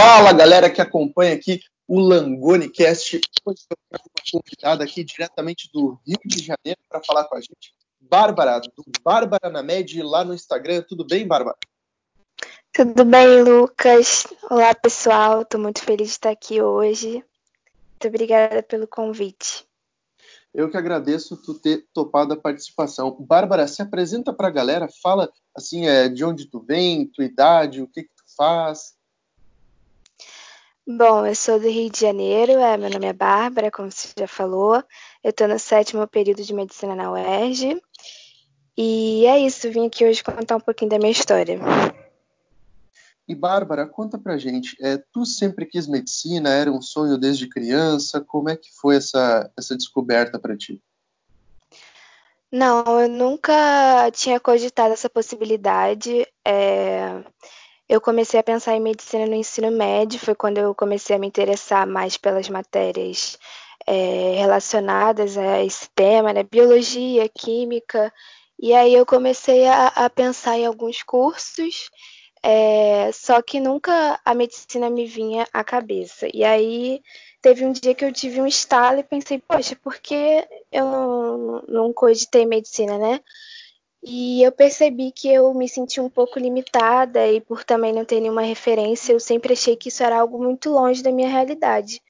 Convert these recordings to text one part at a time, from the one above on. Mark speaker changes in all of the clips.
Speaker 1: Fala galera que acompanha aqui o Langoni Cast. Hoje eu trago uma convidada aqui diretamente do Rio de Janeiro para falar com a gente, Bárbara, do Bárbara na Med, lá no Instagram. Tudo bem, Bárbara?
Speaker 2: Tudo bem, Lucas? Olá, pessoal. Estou muito feliz de estar aqui hoje. Muito obrigada pelo convite.
Speaker 1: Eu que agradeço tu ter topado a participação. Bárbara, se apresenta para a galera, fala assim, é, de onde tu vem, tua idade, o que, que tu faz.
Speaker 2: Bom, eu sou do Rio de Janeiro, é, meu nome é Bárbara, como você já falou. Eu estou no sétimo período de medicina na UERJ. E é isso, vim aqui hoje contar um pouquinho da minha história.
Speaker 1: E Bárbara, conta pra gente, é, tu sempre quis medicina, era um sonho desde criança, como é que foi essa, essa descoberta para ti?
Speaker 2: Não, eu nunca tinha cogitado essa possibilidade. É... Eu comecei a pensar em medicina no ensino médio, foi quando eu comecei a me interessar mais pelas matérias é, relacionadas a esse tema, né? Biologia, química. E aí eu comecei a, a pensar em alguns cursos é, só que nunca a medicina me vinha à cabeça. E aí teve um dia que eu tive um estalo e pensei, poxa, por que eu não, não cogitei medicina, né? E eu percebi que eu me senti um pouco limitada e por também não ter nenhuma referência, eu sempre achei que isso era algo muito longe da minha realidade.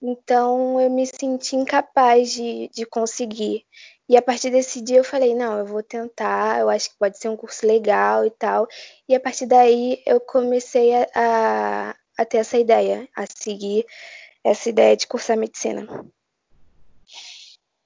Speaker 2: Então eu me senti incapaz de, de conseguir. E a partir desse dia eu falei, não, eu vou tentar, eu acho que pode ser um curso legal e tal. E a partir daí eu comecei a, a, a ter essa ideia, a seguir essa ideia de cursar medicina.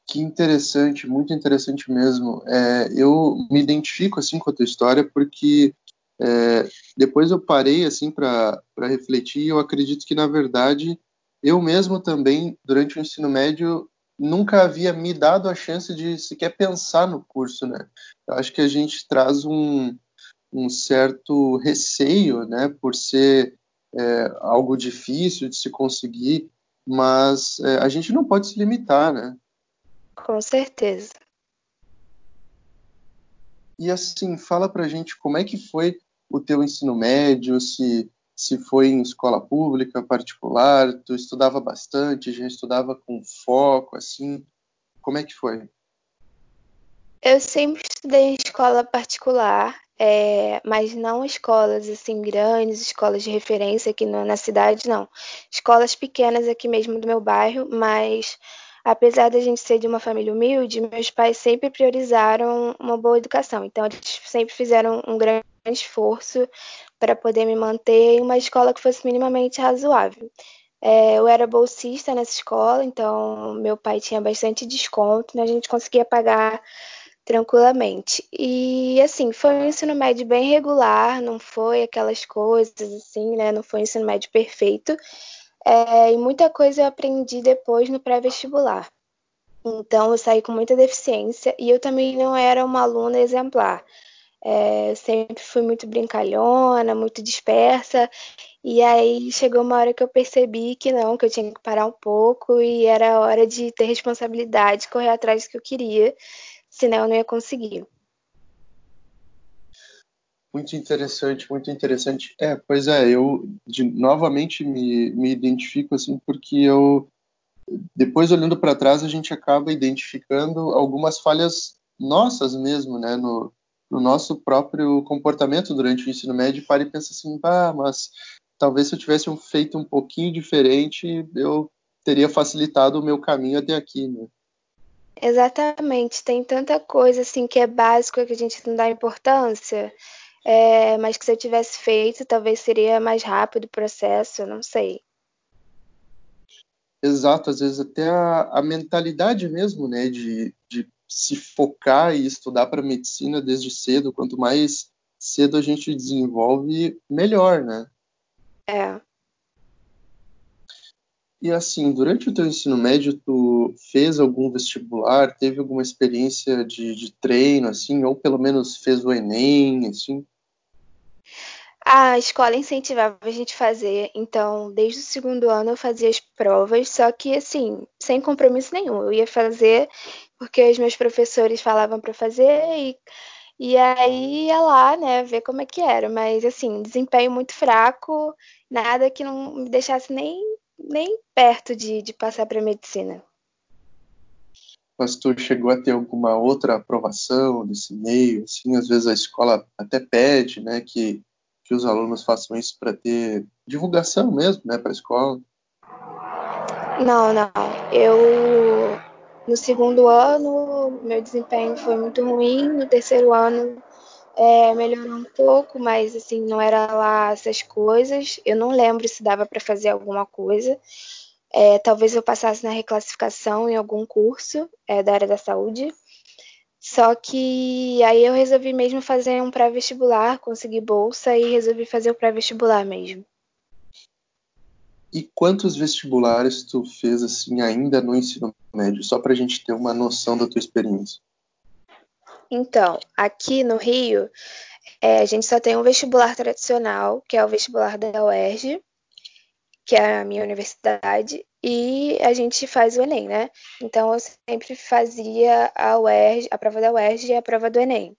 Speaker 1: Que interessante, muito interessante mesmo. É, eu me identifico assim com a tua história porque é, depois eu parei assim para refletir. E eu acredito que na verdade eu mesmo também durante o ensino médio nunca havia me dado a chance de sequer pensar no curso, né? Eu acho que a gente traz um, um certo receio, né, por ser é, algo difícil de se conseguir, mas é, a gente não pode se limitar, né?
Speaker 2: Com certeza.
Speaker 1: E assim, fala pra gente como é que foi o teu ensino médio, se se foi em escola pública, particular, tu estudava bastante, já estudava com foco, assim, como é que foi?
Speaker 2: Eu sempre estudei em escola particular, é, mas não escolas assim grandes, escolas de referência aqui na cidade, não. Escolas pequenas aqui mesmo do meu bairro, mas apesar da gente ser de uma família humilde, meus pais sempre priorizaram uma boa educação. Então, eles sempre fizeram um grande esforço para poder me manter em uma escola que fosse minimamente razoável. É, eu era bolsista nessa escola, então meu pai tinha bastante desconto, né? a gente conseguia pagar tranquilamente. E assim, foi um ensino médio bem regular, não foi aquelas coisas assim, né? Não foi um ensino médio perfeito. É, e muita coisa eu aprendi depois no pré-vestibular. Então, eu saí com muita deficiência e eu também não era uma aluna exemplar. É, sempre fui muito brincalhona, muito dispersa. E aí chegou uma hora que eu percebi que não, que eu tinha que parar um pouco e era hora de ter responsabilidade, correr atrás do que eu queria, senão eu não ia conseguir.
Speaker 1: Muito interessante, muito interessante. É, pois é, eu de, novamente me, me identifico assim porque eu depois olhando para trás a gente acaba identificando algumas falhas nossas mesmo, né, no, no nosso próprio comportamento durante o ensino médio. Para e pensa assim, ah, mas talvez se eu tivesse feito um pouquinho diferente, eu teria facilitado o meu caminho até aqui, né?
Speaker 2: Exatamente, tem tanta coisa assim que é básico que a gente não dá importância é, mas que se eu tivesse feito, talvez seria mais rápido o processo, não sei.
Speaker 1: Exato, às vezes até a, a mentalidade mesmo, né, de, de se focar e estudar para medicina desde cedo, quanto mais cedo a gente desenvolve, melhor, né?
Speaker 2: É.
Speaker 1: E assim, durante o teu ensino médio, tu fez algum vestibular, teve alguma experiência de, de treino, assim, ou pelo menos fez o Enem, assim?
Speaker 2: A escola incentivava a gente fazer, então desde o segundo ano eu fazia as provas, só que assim, sem compromisso nenhum. Eu ia fazer porque os meus professores falavam para fazer e E aí ia lá, né, ver como é que era. Mas, assim, desempenho muito fraco, nada que não me deixasse nem, nem perto de, de passar para medicina.
Speaker 1: Mas tu chegou a ter alguma outra aprovação desse meio? Assim, às vezes a escola até pede, né, que, que os alunos façam isso para ter divulgação mesmo, né, para a escola.
Speaker 2: Não, não. Eu no segundo ano, meu desempenho foi muito ruim. No terceiro ano, é, melhorou um pouco, mas assim, não era lá essas coisas. Eu não lembro se dava para fazer alguma coisa. É, talvez eu passasse na reclassificação em algum curso é, da área da saúde. Só que aí eu resolvi mesmo fazer um pré-vestibular, consegui bolsa e resolvi fazer o pré-vestibular mesmo.
Speaker 1: E quantos vestibulares tu fez assim ainda no ensino médio, só para a gente ter uma noção da tua experiência?
Speaker 2: Então, aqui no Rio, é, a gente só tem um vestibular tradicional, que é o vestibular da UERJ, que é a minha universidade, e a gente faz o Enem, né? Então, eu sempre fazia a UERJ, a prova da UERJ e a prova do Enem.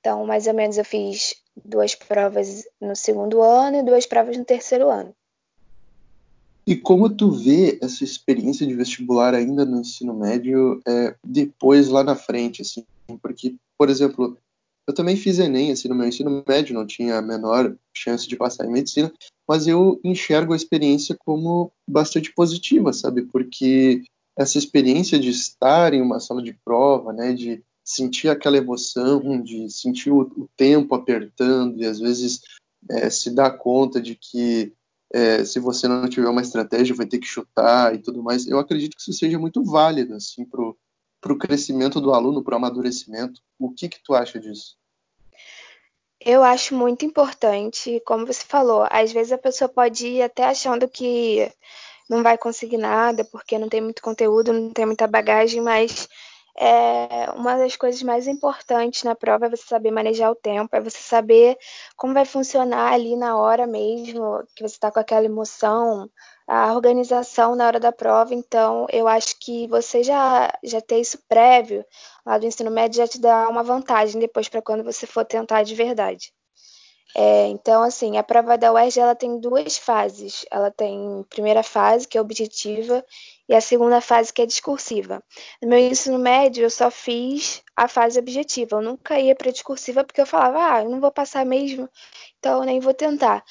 Speaker 2: Então, mais ou menos, eu fiz duas provas no segundo ano e duas provas no terceiro ano.
Speaker 1: E como tu vê essa experiência de vestibular ainda no ensino médio é, depois lá na frente, assim? Porque, por exemplo, eu também fiz Enem, assim, no meu ensino médio, não tinha a menor chance de passar em medicina, mas eu enxergo a experiência como bastante positiva, sabe? Porque essa experiência de estar em uma sala de prova, né, de sentir aquela emoção, de sentir o, o tempo apertando e às vezes é, se dar conta de que é, se você não tiver uma estratégia, vai ter que chutar e tudo mais. Eu acredito que isso seja muito válido assim, para o crescimento do aluno, para o amadurecimento. O que, que tu acha disso?
Speaker 2: Eu acho muito importante, como você falou, às vezes a pessoa pode ir até achando que não vai conseguir nada, porque não tem muito conteúdo, não tem muita bagagem, mas é, uma das coisas mais importantes na prova é você saber manejar o tempo, é você saber como vai funcionar ali na hora mesmo, que você está com aquela emoção, a organização na hora da prova. Então, eu acho que você já, já ter isso prévio lá do ensino médio já te dá uma vantagem depois para quando você for tentar de verdade. É, então, assim, a prova da UERJ ela tem duas fases. Ela tem primeira fase, que é objetiva, e a segunda fase, que é discursiva. No meu ensino médio, eu só fiz a fase objetiva. Eu nunca ia para discursiva porque eu falava, ah, eu não vou passar mesmo, então eu nem vou tentar.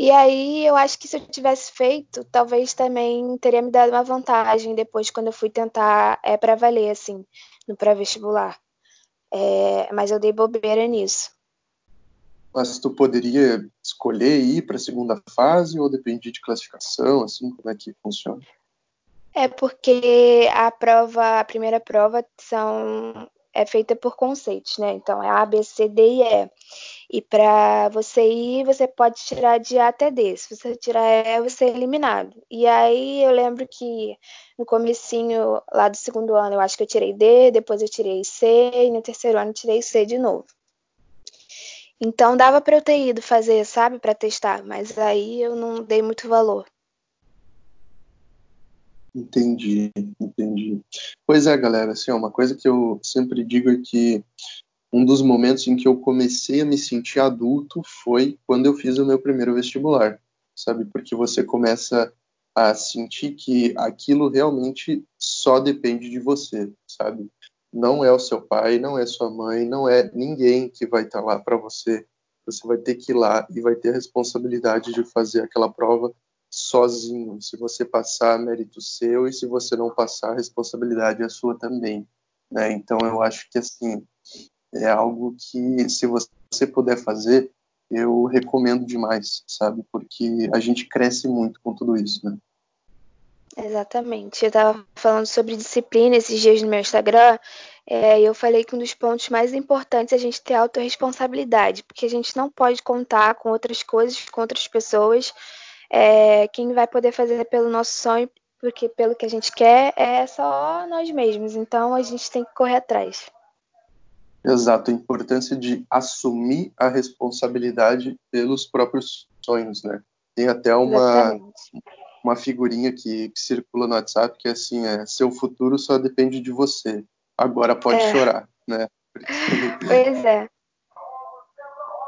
Speaker 2: E aí eu acho que se eu tivesse feito, talvez também teria me dado uma vantagem depois quando eu fui tentar é, para valer, assim, no pré-vestibular. É, mas eu dei bobeira nisso.
Speaker 1: Mas tu poderia escolher ir para a segunda fase ou depende de classificação, assim, como é que funciona?
Speaker 2: É porque a prova, a primeira prova são é feita por conceitos, né? Então é A, B, C, D e E. E para você ir, você pode tirar de A até D. Se você tirar E, você é eliminado. E aí eu lembro que no comecinho lá do segundo ano, eu acho que eu tirei D, depois eu tirei C e no terceiro ano eu tirei C de novo. Então dava para eu ter ido fazer, sabe, para testar, mas aí eu não dei muito valor.
Speaker 1: Entendi, entendi. Pois é, galera, assim, uma coisa que eu sempre digo é que um dos momentos em que eu comecei a me sentir adulto foi quando eu fiz o meu primeiro vestibular, sabe? Porque você começa a sentir que aquilo realmente só depende de você, sabe? não é o seu pai, não é sua mãe, não é ninguém que vai estar lá para você. Você vai ter que ir lá e vai ter a responsabilidade de fazer aquela prova sozinho. Se você passar, mérito seu, e se você não passar, responsabilidade é sua também. Né? Então, eu acho que assim é algo que, se você puder fazer, eu recomendo demais, sabe? Porque a gente cresce muito com tudo isso, né?
Speaker 2: Exatamente. Eu estava falando sobre disciplina esses dias no meu Instagram, é, eu falei que um dos pontos mais importantes é a gente ter autorresponsabilidade, porque a gente não pode contar com outras coisas, com outras pessoas. É, quem vai poder fazer pelo nosso sonho, porque pelo que a gente quer, é só nós mesmos. Então a gente tem que correr atrás.
Speaker 1: Exato, a importância de assumir a responsabilidade pelos próprios sonhos, né? Tem até uma, uma figurinha que, que, circula no WhatsApp que é assim, é, seu futuro só depende de você. Agora pode é. chorar, né?
Speaker 2: Pois é.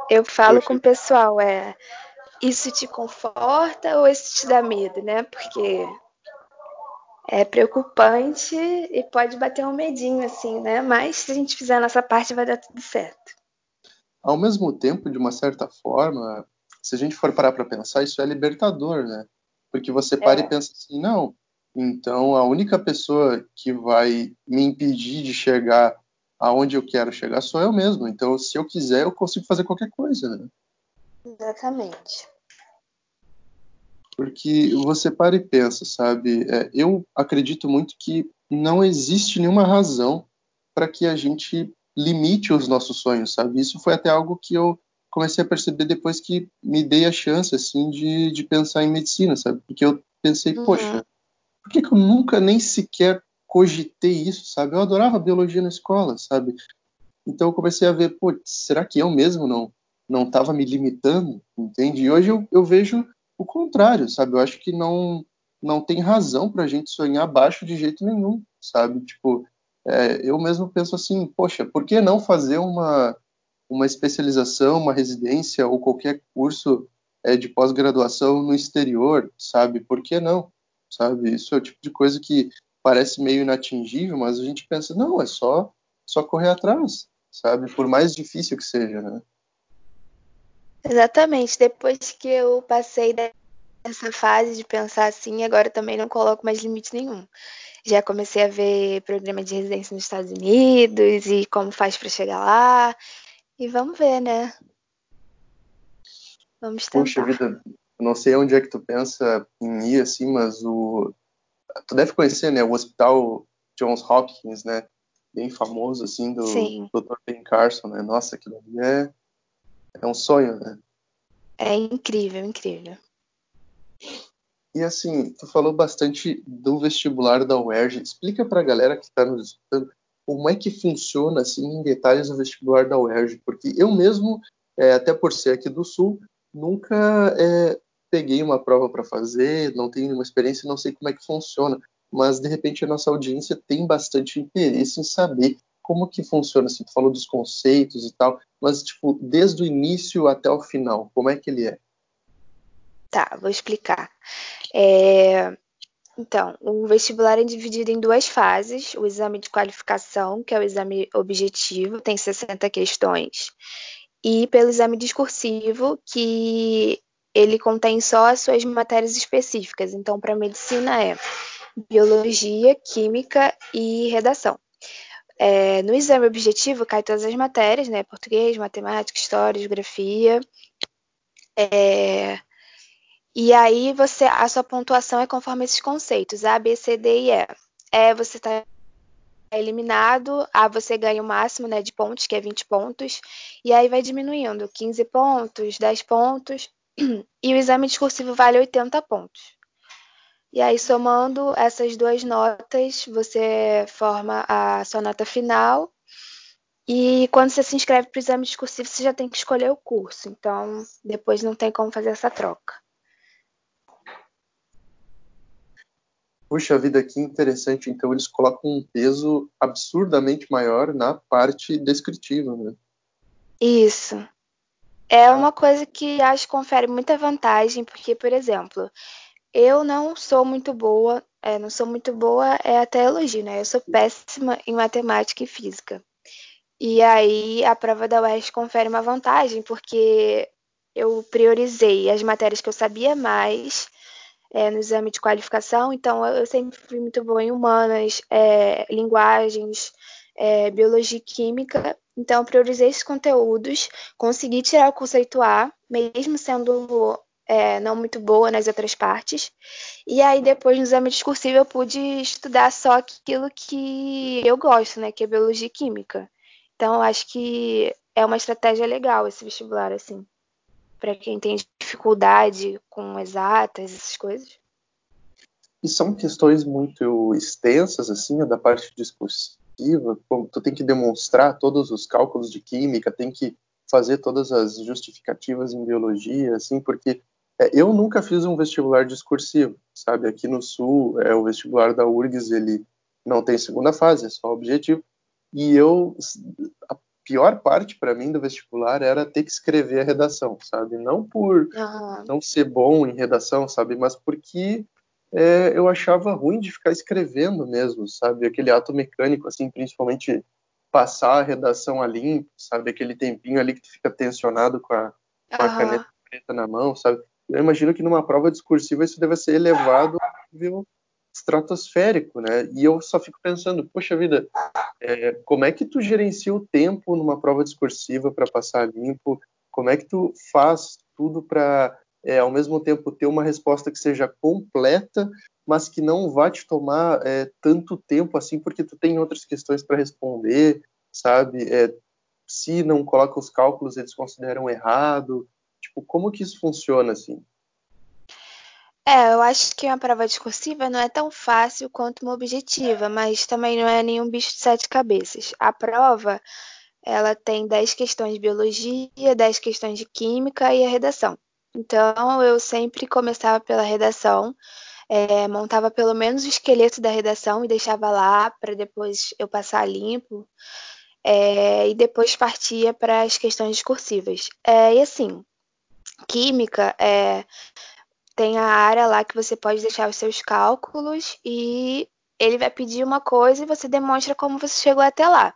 Speaker 2: Eu falo com o pessoal, é isso te conforta ou isso te dá medo, né? Porque é preocupante e pode bater um medinho, assim, né? Mas se a gente fizer a nossa parte, vai dar tudo certo.
Speaker 1: Ao mesmo tempo, de uma certa forma, se a gente for parar para pensar, isso é libertador, né? Porque você para é. e pensa assim, não, então a única pessoa que vai me impedir de chegar aonde eu quero chegar sou eu mesmo. Então, se eu quiser, eu consigo fazer qualquer coisa, né?
Speaker 2: Exatamente.
Speaker 1: Porque você para e pensa, sabe? É, eu acredito muito que não existe nenhuma razão para que a gente limite os nossos sonhos, sabe? Isso foi até algo que eu comecei a perceber depois que me dei a chance, assim, de, de pensar em medicina, sabe? Porque eu pensei, uhum. poxa, por que, que eu nunca nem sequer cogitei isso, sabe? Eu adorava biologia na escola, sabe? Então eu comecei a ver, pô, será que eu mesmo não não estava me limitando, entende? E hoje eu, eu vejo o contrário, sabe? Eu acho que não não tem razão para a gente sonhar baixo de jeito nenhum, sabe? Tipo, é, eu mesmo penso assim, poxa, por que não fazer uma uma especialização, uma residência ou qualquer curso é, de pós-graduação no exterior, sabe? Por que não? Sabe? Isso é o tipo de coisa que parece meio inatingível, mas a gente pensa, não, é só só correr atrás, sabe? Por mais difícil que seja, né?
Speaker 2: Exatamente. Depois que eu passei dessa fase de pensar assim, agora também não coloco mais limite nenhum. Já comecei a ver programa de residência nos Estados Unidos e como faz para chegar lá. E vamos ver, né? Vamos tentar.
Speaker 1: Puxa vida, não sei onde é que tu pensa em ir, assim, mas o... Tu deve conhecer, né? O Hospital Johns Hopkins, né? Bem famoso, assim, do Sim. Dr. Ben Carson, né? Nossa, aquilo ali é... É um sonho, né?
Speaker 2: É incrível, incrível.
Speaker 1: E assim, tu falou bastante do vestibular da UERJ. Explica pra galera que está nos escutando como é que funciona, assim, em detalhes o vestibular da UERJ, porque eu mesmo, é, até por ser aqui do Sul, nunca é, peguei uma prova para fazer, não tenho nenhuma experiência, não sei como é que funciona, mas de repente a nossa audiência tem bastante interesse em saber como que funciona, assim, tu falou dos conceitos e tal, mas, tipo, desde o início até o final, como é que ele é?
Speaker 2: Tá, vou explicar. É, então, o vestibular é dividido em duas fases: o exame de qualificação, que é o exame objetivo, tem 60 questões, e pelo exame discursivo, que ele contém só as suas matérias específicas. Então, para medicina é biologia, química e redação. É, no exame objetivo cai todas as matérias, né? Português, matemática, história, geografia. É, e aí você, a sua pontuação é conforme esses conceitos, A, B, C, D e E. É, você está eliminado, A você ganha o máximo né, de pontos, que é 20 pontos, e aí vai diminuindo, 15 pontos, 10 pontos, e o exame discursivo vale 80 pontos. E aí, somando essas duas notas, você forma a sua nota final. E quando você se inscreve para o exame discursivo, você já tem que escolher o curso. Então, depois não tem como fazer essa troca.
Speaker 1: Puxa vida, que interessante. Então eles colocam um peso absurdamente maior na parte descritiva, né?
Speaker 2: Isso. É uma coisa que acho que confere muita vantagem, porque, por exemplo, eu não sou muito boa, é, não sou muito boa, é até elogio, né? Eu sou péssima em matemática e física. E aí a prova da UERJ confere uma vantagem, porque eu priorizei as matérias que eu sabia mais é, no exame de qualificação, então eu sempre fui muito boa em humanas, é, linguagens, é, biologia e química. Então, priorizei esses conteúdos, consegui tirar o conceito A, mesmo sendo é, não muito boa nas outras partes. E aí, depois, no exame discursivo, eu pude estudar só aquilo que eu gosto, né, que é biologia e química. Então, acho que é uma estratégia legal esse vestibular, assim para quem tem dificuldade com exatas, essas coisas?
Speaker 1: E são questões muito extensas, assim, da parte discursiva, tu tem que demonstrar todos os cálculos de química, tem que fazer todas as justificativas em biologia, assim, porque é, eu nunca fiz um vestibular discursivo, sabe? Aqui no Sul, é o vestibular da URGS, ele não tem segunda fase, é só objetivo. E eu pior parte para mim do vestibular era ter que escrever a redação, sabe? Não por uhum. não ser bom em redação, sabe? Mas porque é, eu achava ruim de ficar escrevendo mesmo, sabe? Aquele ato mecânico, assim, principalmente passar a redação a limpo, sabe? Aquele tempinho ali que tu fica tensionado com a, com a caneta preta na mão, sabe? Eu imagino que numa prova discursiva isso deve ser elevado a nível estratosférico, né? E eu só fico pensando, poxa vida, é, como é que tu gerencia o tempo numa prova discursiva para passar limpo? Como é que tu faz tudo para, é, ao mesmo tempo, ter uma resposta que seja completa, mas que não vá te tomar é, tanto tempo assim, porque tu tem outras questões para responder, sabe? É, se não coloca os cálculos, eles consideram errado. Tipo, como que isso funciona assim?
Speaker 2: É, eu acho que uma prova discursiva não é tão fácil quanto uma objetiva, mas também não é nenhum bicho de sete cabeças. A prova, ela tem 10 questões de biologia, 10 questões de química e a redação. Então, eu sempre começava pela redação, é, montava pelo menos o esqueleto da redação e deixava lá para depois eu passar limpo. É, e depois partia para as questões discursivas. É, e assim, química, é, tem a área lá que você pode deixar os seus cálculos e ele vai pedir uma coisa e você demonstra como você chegou até lá.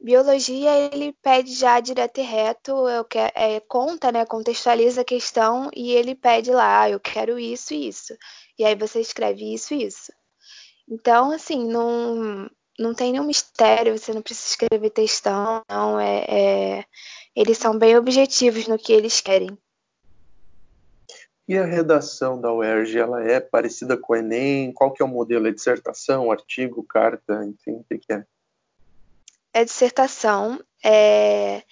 Speaker 2: Biologia, ele pede já direto e reto, eu quero, é, conta, né, contextualiza a questão e ele pede lá, ah, eu quero isso e isso. E aí você escreve isso e isso. Então, assim, não, não tem nenhum mistério, você não precisa escrever textão, não, é, é eles são bem objetivos no que eles querem.
Speaker 1: E a redação da UERJ, ela é parecida com o Enem? Qual que é o modelo? É dissertação, artigo, carta, enfim, o que, que é?
Speaker 2: É dissertação, é...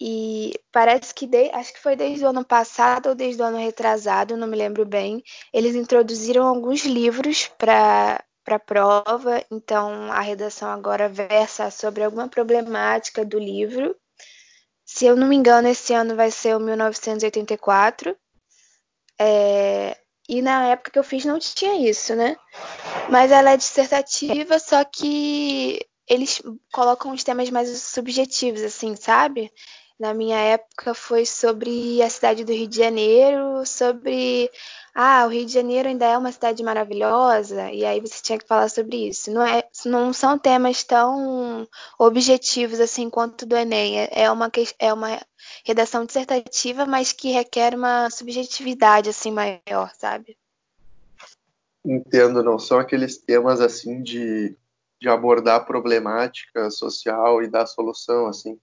Speaker 2: e parece que, de... acho que foi desde o ano passado ou desde o ano retrasado, não me lembro bem, eles introduziram alguns livros para para a prova, então a redação agora versa sobre alguma problemática do livro. Se eu não me engano, esse ano vai ser o 1984. É, e na época que eu fiz não tinha isso, né? Mas ela é dissertativa, só que eles colocam os temas mais subjetivos, assim, sabe? Na minha época foi sobre a cidade do Rio de Janeiro, sobre ah, o Rio de Janeiro ainda é uma cidade maravilhosa, e aí você tinha que falar sobre isso. Não, é, não são temas tão objetivos assim quanto do Enem. É, é uma, é uma redação dissertativa, mas que requer uma subjetividade assim maior, sabe?
Speaker 1: Entendo, não são aqueles temas assim de, de abordar problemática social e dar solução, assim.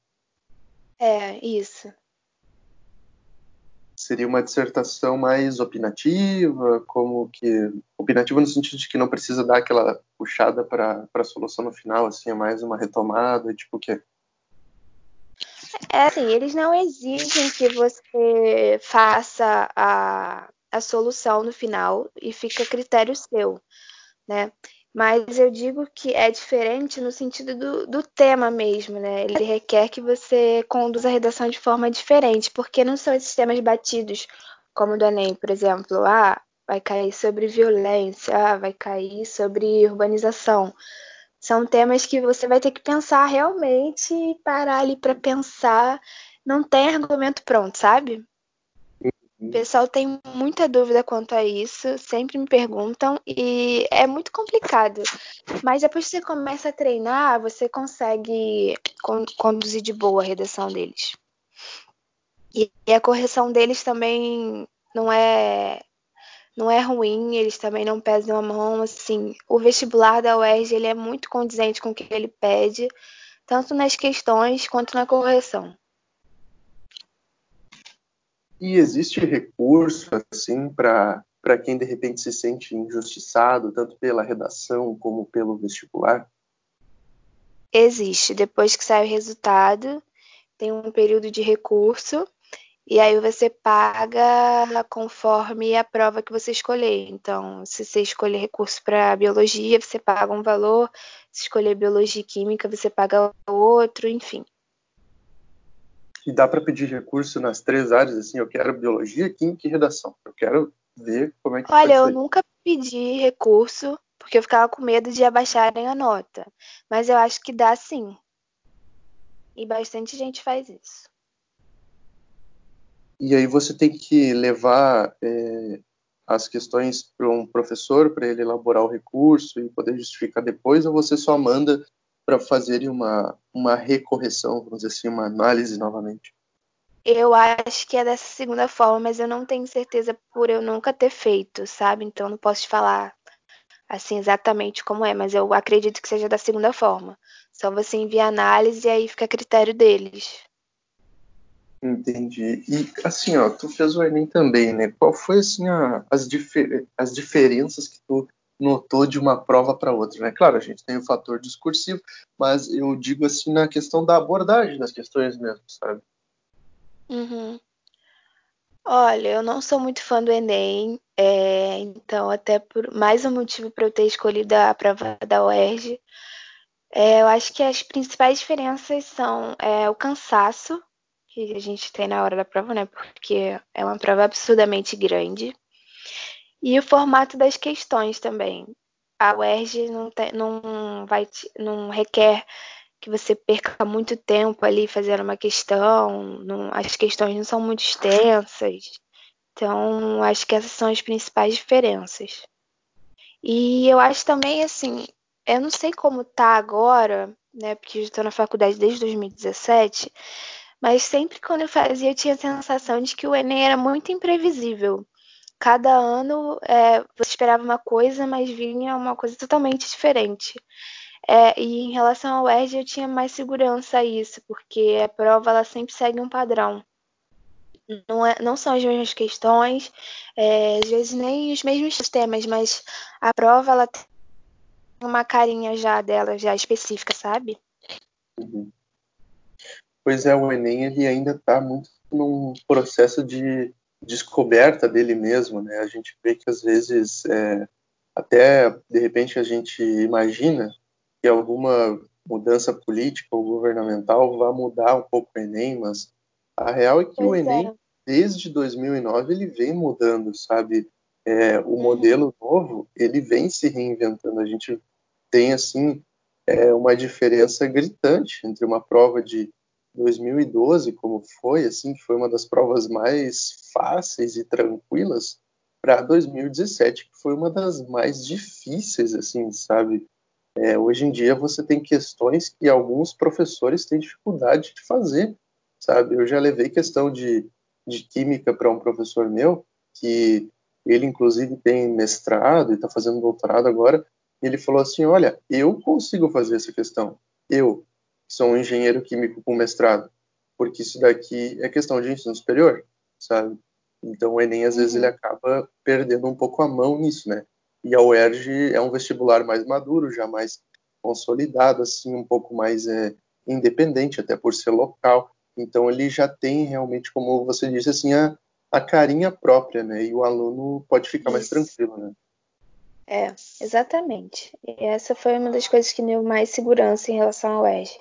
Speaker 2: É, isso
Speaker 1: seria uma dissertação mais opinativa, como que opinativa no sentido de que não precisa dar aquela puxada para a solução no final, assim, é mais uma retomada, tipo o quê?
Speaker 2: É assim, eles não exigem que você faça a, a solução no final e fica a critério seu, né? Mas eu digo que é diferente no sentido do, do, tema mesmo, né? Ele requer que você conduza a redação de forma diferente, porque não são esses temas batidos, como o do Enem, por exemplo. Ah, vai cair sobre violência, ah, vai cair sobre urbanização. São temas que você vai ter que pensar realmente e parar ali para pensar. Não tem argumento pronto, sabe? O pessoal tem muita dúvida quanto a isso, sempre me perguntam e é muito complicado. Mas depois que você começa a treinar, você consegue conduzir de boa a redação deles. E a correção deles também não é não é ruim, eles também não pesam a mão, assim, o vestibular da UERJ ele é muito condizente com o que ele pede, tanto nas questões quanto na correção.
Speaker 1: E existe recurso, assim, para quem de repente se sente injustiçado, tanto pela redação como pelo vestibular?
Speaker 2: Existe. Depois que sai o resultado, tem um período de recurso, e aí você paga conforme a prova que você escolher. Então, se você escolher recurso para biologia, você paga um valor, se escolher biologia e química, você paga outro, enfim.
Speaker 1: E dá para pedir recurso nas três áreas, assim, eu quero biologia, química e redação. Eu quero ver como é que
Speaker 2: Olha, eu nunca pedi recurso, porque eu ficava com medo de abaixarem a nota. Mas eu acho que dá sim. E bastante gente faz isso.
Speaker 1: E aí você tem que levar é, as questões para um professor para ele elaborar o recurso e poder justificar depois, ou você só manda para fazer uma, uma recorreção, vamos dizer assim, uma análise novamente?
Speaker 2: Eu acho que é dessa segunda forma, mas eu não tenho certeza por eu nunca ter feito, sabe? Então não posso te falar assim exatamente como é, mas eu acredito que seja da segunda forma. Só você envia análise e aí fica a critério deles.
Speaker 1: Entendi. E assim, ó, tu fez o Enem também, né? Qual foi assim a, as, difer as diferenças que tu notou de uma prova para outra, né? Claro, a gente tem o fator discursivo, mas eu digo assim na questão da abordagem das questões mesmo, sabe?
Speaker 2: Uhum. Olha, eu não sou muito fã do Enem, é, então até por mais um motivo para eu ter escolhido a prova da UERJ. É, eu acho que as principais diferenças são é, o cansaço que a gente tem na hora da prova, né? Porque é uma prova absurdamente grande. E o formato das questões também. A UERJ não, não, vai, não requer que você perca muito tempo ali fazendo uma questão. Não, as questões não são muito extensas. Então, acho que essas são as principais diferenças. E eu acho também, assim, eu não sei como tá agora, né? Porque eu estou na faculdade desde 2017, mas sempre quando eu fazia, eu tinha a sensação de que o Enem era muito imprevisível. Cada ano é, você esperava uma coisa, mas vinha uma coisa totalmente diferente. É, e em relação ao ERG, eu tinha mais segurança a isso, porque a prova ela sempre segue um padrão. Não, é, não são as mesmas questões, é, às vezes nem os mesmos temas, mas a prova ela tem uma carinha já dela, já específica, sabe?
Speaker 1: Uhum. Pois é, o Enem ele ainda está muito num processo de descoberta dele mesmo, né? A gente vê que às vezes é, até de repente a gente imagina que alguma mudança política ou governamental vá mudar um pouco o Enem, mas a real é que pois o Enem é. desde 2009 ele vem mudando, sabe? É, o uhum. modelo novo ele vem se reinventando. A gente tem assim é, uma diferença gritante entre uma prova de 2012, como foi, assim, que foi uma das provas mais fáceis e tranquilas, para 2017, que foi uma das mais difíceis, assim, sabe? É, hoje em dia você tem questões que alguns professores têm dificuldade de fazer, sabe? Eu já levei questão de, de química para um professor meu, que ele inclusive tem mestrado e está fazendo doutorado agora, e ele falou assim, olha, eu consigo fazer essa questão, eu, sou um engenheiro químico com mestrado, porque isso daqui é questão de ensino superior, sabe? Então o Enem às vezes ele uhum. acaba perdendo um pouco a mão nisso, né? E a UERJ é um vestibular mais maduro, já mais consolidado, assim, um pouco mais é, independente, até por ser local. Então ele já tem realmente, como você disse, assim, a, a carinha própria, né? E o aluno pode ficar Isso. mais tranquilo, né?
Speaker 2: É, exatamente. E essa foi uma das coisas que deu mais segurança em relação ao UERJ.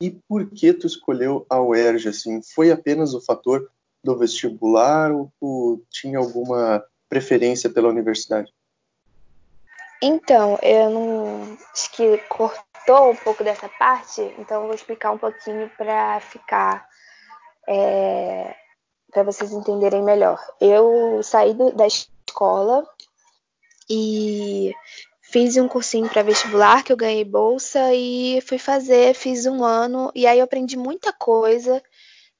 Speaker 1: E por que tu escolheu a UERJ, assim? Foi apenas o fator do vestibular ou tu tinha alguma preferência pela universidade?
Speaker 2: Então, eu não. Acho que cortou um pouco dessa parte, então eu vou explicar um pouquinho para ficar. É, para vocês entenderem melhor. Eu saí do, da escola e Fiz um cursinho para vestibular que eu ganhei bolsa e fui fazer, fiz um ano e aí eu aprendi muita coisa,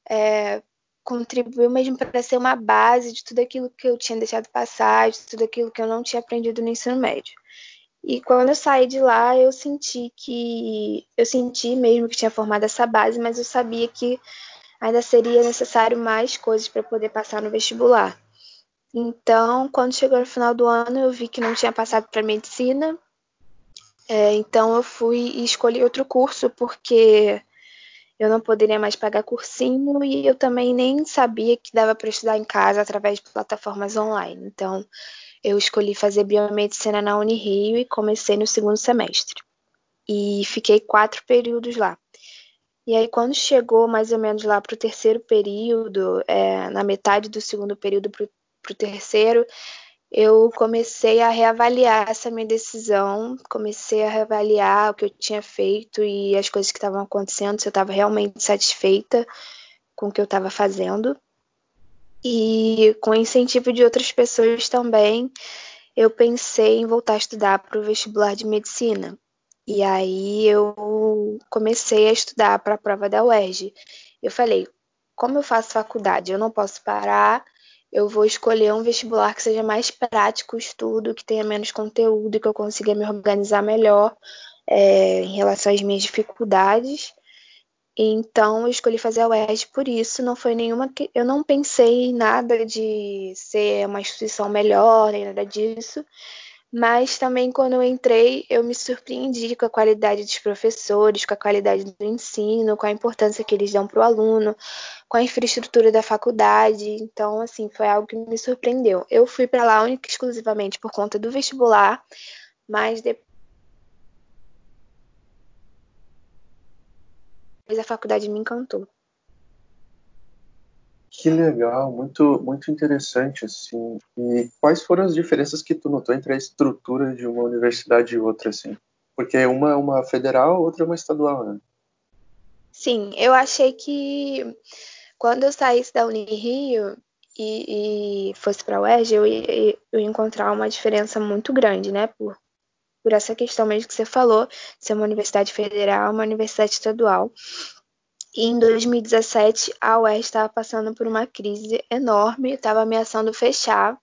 Speaker 2: é, contribuiu mesmo para ser uma base de tudo aquilo que eu tinha deixado passar, de tudo aquilo que eu não tinha aprendido no ensino médio. E quando eu saí de lá, eu senti que eu senti mesmo que tinha formado essa base, mas eu sabia que ainda seria necessário mais coisas para poder passar no vestibular. Então, quando chegou no final do ano, eu vi que não tinha passado para medicina. É, então, eu fui e escolhi outro curso, porque eu não poderia mais pagar cursinho e eu também nem sabia que dava para estudar em casa através de plataformas online. Então, eu escolhi fazer biomedicina na Unirio e comecei no segundo semestre. E fiquei quatro períodos lá. E aí, quando chegou mais ou menos lá para o terceiro período, é, na metade do segundo período para o terceiro, eu comecei a reavaliar essa minha decisão, comecei a reavaliar o que eu tinha feito e as coisas que estavam acontecendo, se eu estava realmente satisfeita com o que eu estava fazendo. E com o incentivo de outras pessoas também, eu pensei em voltar a estudar para o vestibular de medicina. E aí eu comecei a estudar para a prova da UERJ. Eu falei, como eu faço faculdade, eu não posso parar, eu vou escolher um vestibular que seja mais prático o estudo, que tenha menos conteúdo, que eu consiga me organizar melhor é, em relação às minhas dificuldades. Então eu escolhi fazer a UERJ por isso, não foi nenhuma que eu não pensei em nada de ser uma instituição melhor, nem nada disso. Mas também quando eu entrei, eu me surpreendi com a qualidade dos professores, com a qualidade do ensino, com a importância que eles dão para o aluno, com a infraestrutura da faculdade. Então, assim, foi algo que me surpreendeu. Eu fui para lá única e exclusivamente por conta do vestibular, mas depois a faculdade me encantou.
Speaker 1: Que legal, muito muito interessante assim. E quais foram as diferenças que tu notou entre a estrutura de uma universidade e outra assim? Porque uma é uma federal, outra é uma estadual, né?
Speaker 2: Sim, eu achei que quando eu saísse da Unirio e, e fosse para a UERJ, eu ia, eu ia encontrar uma diferença muito grande, né? Por, por essa questão mesmo que você falou, ser uma universidade federal, uma universidade estadual. E em 2017, a UERJ estava passando por uma crise enorme, estava ameaçando fechar.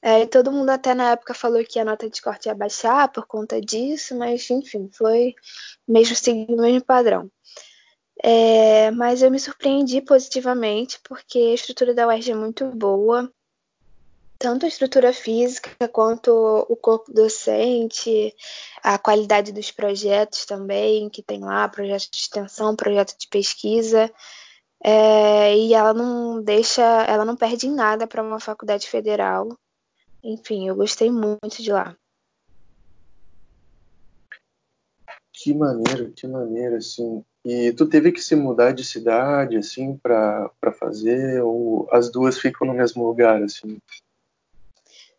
Speaker 2: É, todo mundo até na época falou que a nota de corte ia baixar por conta disso, mas enfim, foi mesmo seguindo o mesmo padrão. É, mas eu me surpreendi positivamente porque a estrutura da UERJ é muito boa, tanto a estrutura física quanto o corpo docente, a qualidade dos projetos também, que tem lá, projeto de extensão, projeto de pesquisa. É, e ela não deixa, ela não perde em nada para uma faculdade federal. Enfim, eu gostei muito de lá.
Speaker 1: Que maneiro, que maneiro, assim. E tu teve que se mudar de cidade, assim, para fazer, ou as duas ficam no mesmo lugar, assim?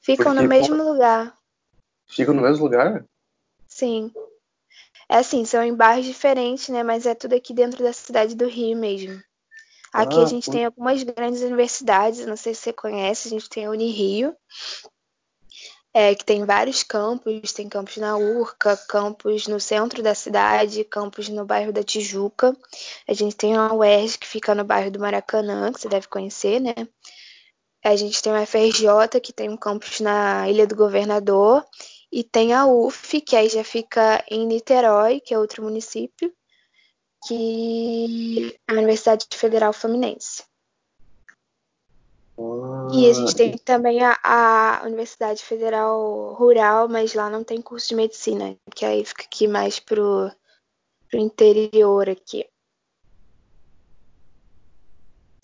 Speaker 2: Ficam Porque, no mesmo lugar.
Speaker 1: Ficam no mesmo lugar?
Speaker 2: Sim. É assim, são em bairros diferentes, né? Mas é tudo aqui dentro da cidade do Rio mesmo. Aqui ah, a gente por... tem algumas grandes universidades, não sei se você conhece, a gente tem a Unirio, é, que tem vários campos, tem campus na Urca, campus no centro da cidade, campus no bairro da Tijuca. A gente tem a UERJ, que fica no bairro do Maracanã, que você deve conhecer, né? A gente tem o FRJ, que tem um campus na Ilha do Governador, e tem a UF, que aí já fica em Niterói, que é outro município, que é a Universidade Federal Fluminense. Ah, e a gente tem também a, a, Universidade Federal Rural, mas lá não tem curso de medicina, que aí fica aqui mais pro, pro interior aqui.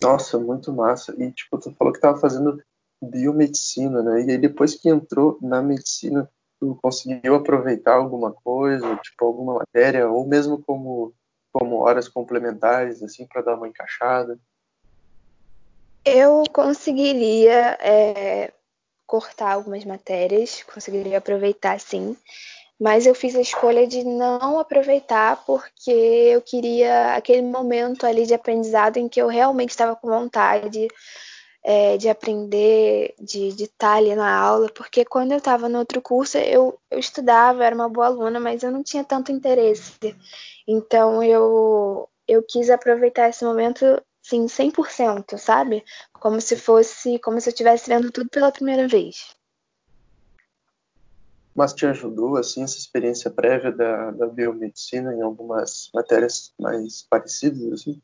Speaker 1: Nossa, muito massa. E, tipo, tu falou que tava fazendo biomedicina, né? E aí depois que entrou na medicina, tu conseguiu aproveitar alguma coisa, tipo, alguma matéria, ou mesmo como, como horas complementares, assim, para dar uma encaixada?
Speaker 2: Eu conseguiria é, cortar algumas matérias, conseguiria aproveitar, sim mas eu fiz a escolha de não aproveitar porque eu queria aquele momento ali de aprendizado em que eu realmente estava com vontade é, de aprender, de, estar ali na aula, porque quando eu estava no outro curso eu, eu estudava, era uma boa aluna, mas eu não tinha tanto interesse. Então eu, eu quis aproveitar esse momento sim, 100%, sabe? Como se fosse, como se eu estivesse vendo tudo pela primeira vez.
Speaker 1: Mas te ajudou, assim, essa experiência prévia da, da biomedicina em algumas matérias mais parecidas, assim?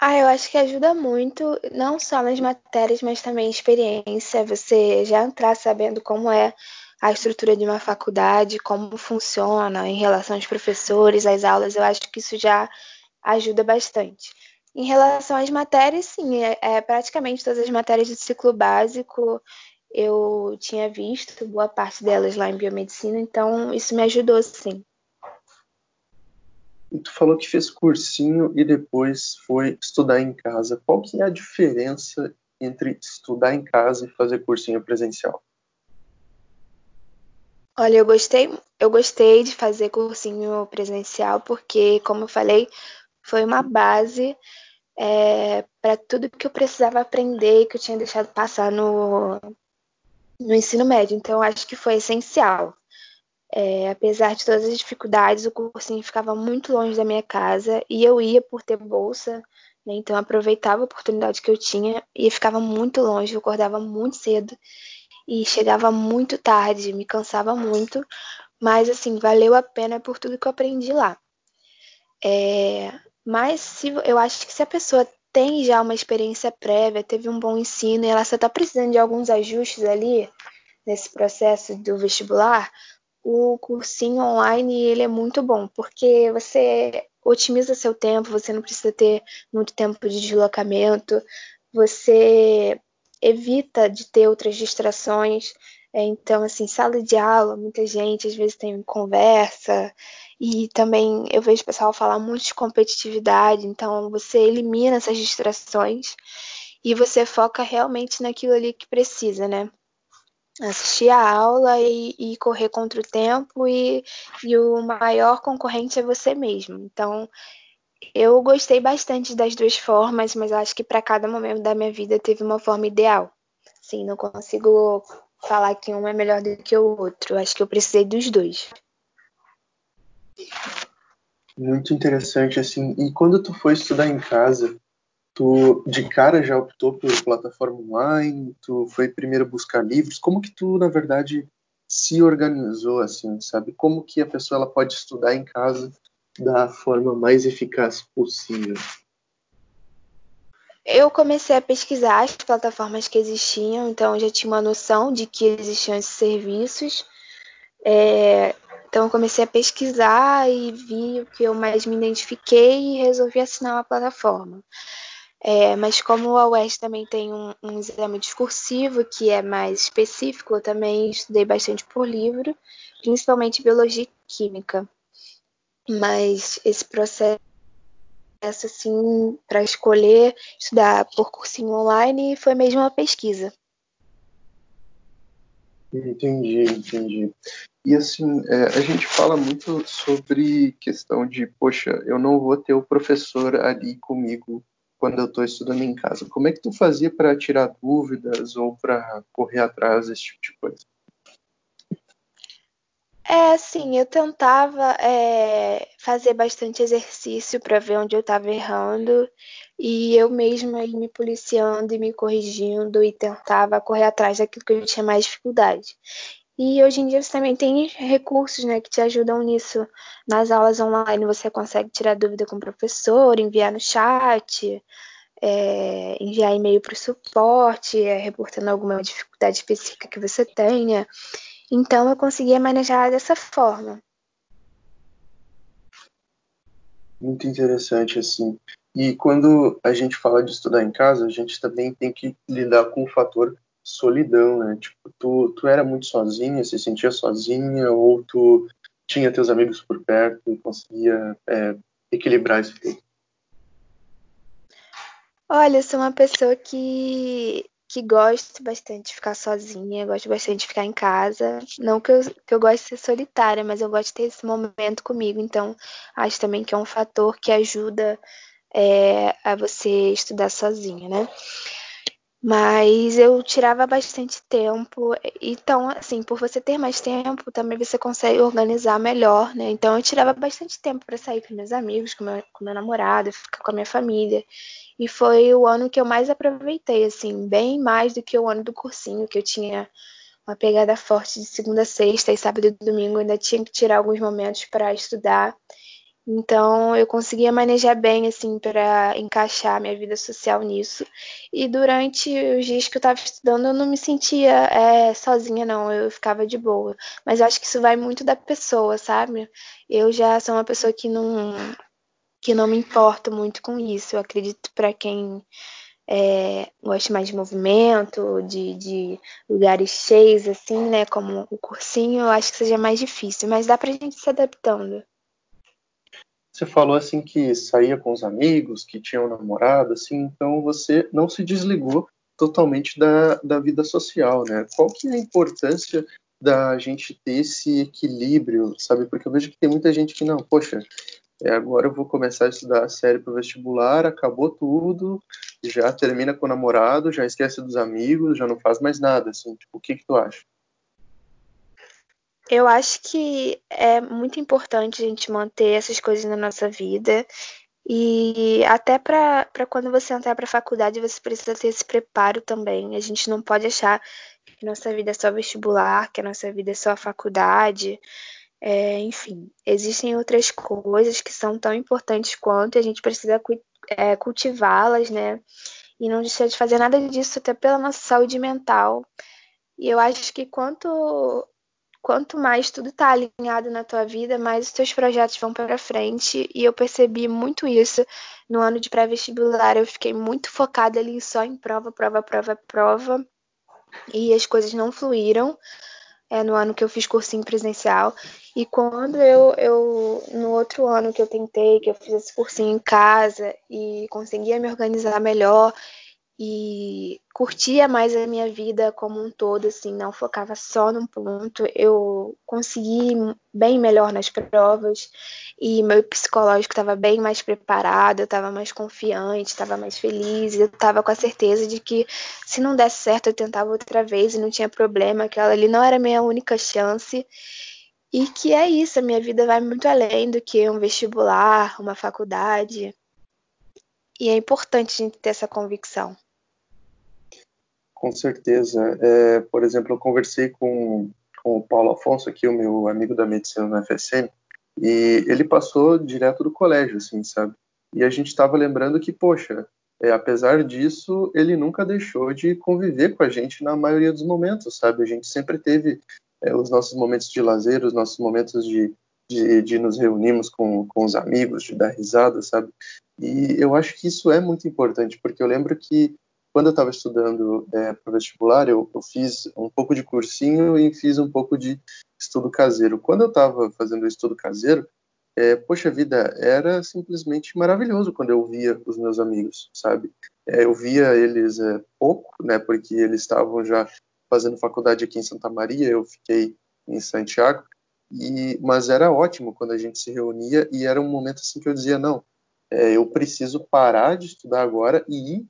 Speaker 2: Ah, eu acho que ajuda muito, não só nas matérias, mas também experiência, você já entrar sabendo como é a estrutura de uma faculdade, como funciona em relação aos professores, às aulas, eu acho que isso já ajuda bastante. Em relação às matérias, sim, é, é praticamente todas as matérias do ciclo básico eu tinha visto boa parte delas lá em biomedicina, então isso me ajudou sim.
Speaker 1: E tu falou que fez cursinho e depois foi estudar em casa. Qual que é a diferença entre estudar em casa e fazer cursinho presencial?
Speaker 2: Olha, eu gostei, eu gostei de fazer cursinho presencial porque, como eu falei, foi uma base é, para tudo que eu precisava aprender que eu tinha deixado passar no, no ensino médio. Então, acho que foi essencial. É, apesar de todas as dificuldades, o cursinho ficava muito longe da minha casa e eu ia por ter bolsa, né, então aproveitava a oportunidade que eu tinha e ficava muito longe, eu acordava muito cedo e chegava muito tarde, me cansava muito, mas assim, valeu a pena por tudo que eu aprendi lá. É, mas se, eu acho que se a pessoa tem já uma experiência prévia, teve um bom ensino e ela só está precisando de alguns ajustes ali nesse processo do vestibular, o cursinho online ele é muito bom, porque você otimiza seu tempo, você não precisa ter muito tempo de deslocamento, você evita de ter outras distrações. É, então, assim, sala de aula, muita gente às vezes tem conversa, e também eu vejo o pessoal falar muito de competitividade, então você elimina essas distrações e você foca realmente naquilo ali que precisa, né? assistir a aula e, e, correr contra o tempo e, e o maior concorrente é você mesmo. Então, eu gostei bastante das duas formas, mas acho que para cada momento da minha vida teve uma forma ideal. Sim, não consigo falar que um é melhor do que o outro. Acho que eu precisei dos dois.
Speaker 1: Muito interessante, assim. E quando tu foi estudar em casa, tu de cara já optou por plataforma online? Tu foi primeiro buscar livros? Como que tu, na verdade, se organizou assim, sabe? Como que a pessoa ela pode estudar em casa da forma mais eficaz possível?
Speaker 2: Eu comecei a pesquisar as plataformas que existiam, então já tinha uma noção de que existiam esses serviços. É, então eu comecei a pesquisar e vi o que eu mais me identifiquei e resolvi assinar uma plataforma. É, mas como a UES também tem um, um, exame discursivo que é mais específico, eu também estudei bastante por livro, principalmente biologia e química. Mas esse processo, assim, para escolher estudar por cursinho online foi mesmo uma pesquisa.
Speaker 1: Entendi, entendi. E assim, é, a gente fala muito sobre questão de, poxa, eu não vou ter o professor ali comigo quando eu estou estudando em casa. Como é que tu fazia para tirar dúvidas ou para correr atrás desse tipo de coisa?
Speaker 2: É, assim, eu tentava é, fazer bastante exercício para ver onde eu estava errando e eu mesma me policiando e me corrigindo e tentava correr atrás daquilo que eu tinha mais dificuldade. E hoje em dia você também tem recursos né, que te ajudam nisso. Nas aulas online você consegue tirar dúvida com o professor, enviar no chat, é, enviar e-mail para o suporte, é, reportando alguma dificuldade específica que você tenha. Então eu conseguia manejar dessa forma.
Speaker 1: Muito interessante assim. E quando a gente fala de estudar em casa, a gente também tem que lidar com o fator solidão, né? Tipo, tu, tu era muito sozinha, se sentia sozinha, ou tu tinha teus amigos por perto e conseguia é, equilibrar isso tudo?
Speaker 2: Olha, eu sou uma pessoa que, que gosto bastante de ficar sozinha, gosto bastante de ficar em casa. Não que eu, que eu goste de ser solitária, mas eu gosto de ter esse momento comigo. Então, acho também que é um fator que ajuda é, a você estudar sozinha, né? Mas eu tirava bastante tempo. Então, assim, por você ter mais tempo, também você consegue organizar melhor, né? Então, eu tirava bastante tempo para sair com meus amigos, com meu, com meu namorado, ficar com a minha família. E foi o ano que eu mais aproveitei, assim, bem mais do que o ano do cursinho, que eu tinha uma pegada forte de segunda a sexta e sábado e domingo. Eu ainda tinha que tirar alguns momentos para estudar. Então eu conseguia manejar bem assim para encaixar minha vida social nisso. E durante os dias que eu estava estudando, eu não me sentia é, sozinha, não. Eu ficava de boa. Mas eu acho que isso vai muito da pessoa, sabe? Eu já sou uma pessoa que não que não me importo muito com isso. Eu acredito para quem é, gosta mais de movimento, de, de, lugares cheios, assim, né? Como o cursinho, eu acho que seja mais difícil. Mas dá pra gente se adaptando.
Speaker 1: Você falou assim que saía com os amigos, que tinha um namorado, assim, então você não se desligou totalmente da, da vida social, né? Qual que é a importância da gente ter esse equilíbrio, sabe? Porque eu vejo que tem muita gente que não, poxa, é, agora eu vou começar a estudar a série para o vestibular, acabou tudo, já termina com o namorado, já esquece dos amigos, já não faz mais nada, assim, tipo, o que que tu acha?
Speaker 2: Eu acho que é muito importante a gente manter essas coisas na nossa vida e até para quando você entrar para a faculdade, você precisa ter esse preparo também. A gente não pode achar que nossa vida é só vestibular, que a nossa vida é só a faculdade. É, enfim, existem outras coisas que são tão importantes quanto e a gente precisa é, cultivá-las, né? E não deixar de fazer nada disso até pela nossa saúde mental. E eu acho que quanto quanto mais tudo está alinhado na tua vida, mais os teus projetos vão para frente. E eu percebi muito isso no ano de pré-vestibular. Eu fiquei muito focada ali só em prova, prova, prova, prova. E as coisas não fluíram. É, no ano que eu fiz cursinho presencial. E quando eu, eu, no outro ano que eu tentei, que eu fiz esse cursinho em casa e conseguia me organizar melhor e curtia mais a minha vida como um todo, assim, não focava só num ponto. Eu consegui bem melhor nas provas e meu psicológico estava bem mais preparado, eu estava mais confiante, estava mais feliz, eu estava com a certeza de que se não desse certo eu tentava outra vez e não tinha problema, aquela ali não era a minha única chance. E que é isso, a minha vida vai muito além do que um vestibular, uma faculdade. E é importante a gente ter essa convicção.
Speaker 1: Com certeza. É, por exemplo, eu conversei com, com o Paulo Afonso, aqui, o meu amigo da medicina na FSM, e ele passou direto do colégio, assim, sabe? E a gente estava lembrando que, poxa, é, apesar disso, ele nunca deixou de conviver com a gente na maioria dos momentos, sabe? A gente sempre teve é, os nossos momentos de lazer, os nossos momentos de, de, de, nos reunirmos com, com os amigos, de dar risada, sabe? E eu acho que isso é muito importante, porque eu lembro que quando eu estava estudando é, para vestibular, eu, eu, fiz um pouco de cursinho e fiz um pouco de estudo caseiro. Quando eu estava fazendo o estudo caseiro, é, poxa vida, era simplesmente maravilhoso quando eu via os meus amigos, sabe? É, eu via eles é, pouco, né, porque eles estavam já fazendo faculdade aqui em Santa Maria, eu fiquei em Santiago, e, mas era ótimo quando a gente se reunia e era um momento assim que eu dizia, não, é, eu preciso parar de estudar agora e ir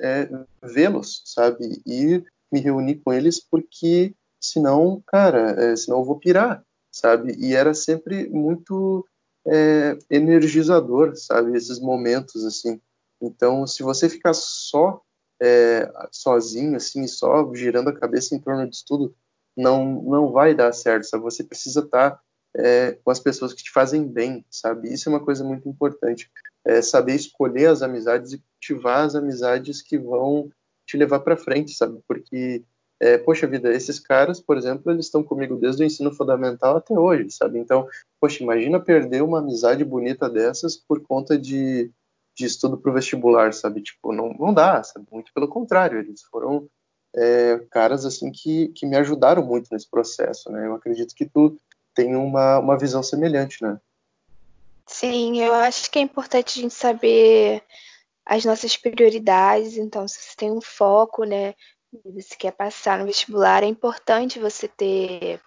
Speaker 1: é, vê-los, sabe? E me reunir com eles porque senão, cara, é, senão eu vou pirar, sabe? E era sempre muito é, energizador, sabe? Esses momentos assim. Então, se você ficar só é, sozinho, assim, só girando a cabeça em torno de estudo, não não vai dar certo, sabe? Você precisa estar é, com as pessoas que te fazem bem, sabe? Isso é uma coisa muito importante. É saber escolher as amizades e cultivar as amizades que vão te levar para frente, sabe? Porque, é, poxa vida, esses caras, por exemplo, eles estão comigo desde o ensino fundamental até hoje, sabe? Então, poxa, imagina perder uma amizade bonita dessas por conta de, de estudo para o vestibular, sabe? Tipo, não, não dá, sabe? Muito pelo contrário, eles foram é, caras, assim, que, que me ajudaram muito nesse processo, né? Eu acredito que tu tem uma, uma visão semelhante, né?
Speaker 2: Sim, eu acho que é importante a gente saber as nossas prioridades. Então, se você tem um foco, né, você quer passar no vestibular, é importante você ter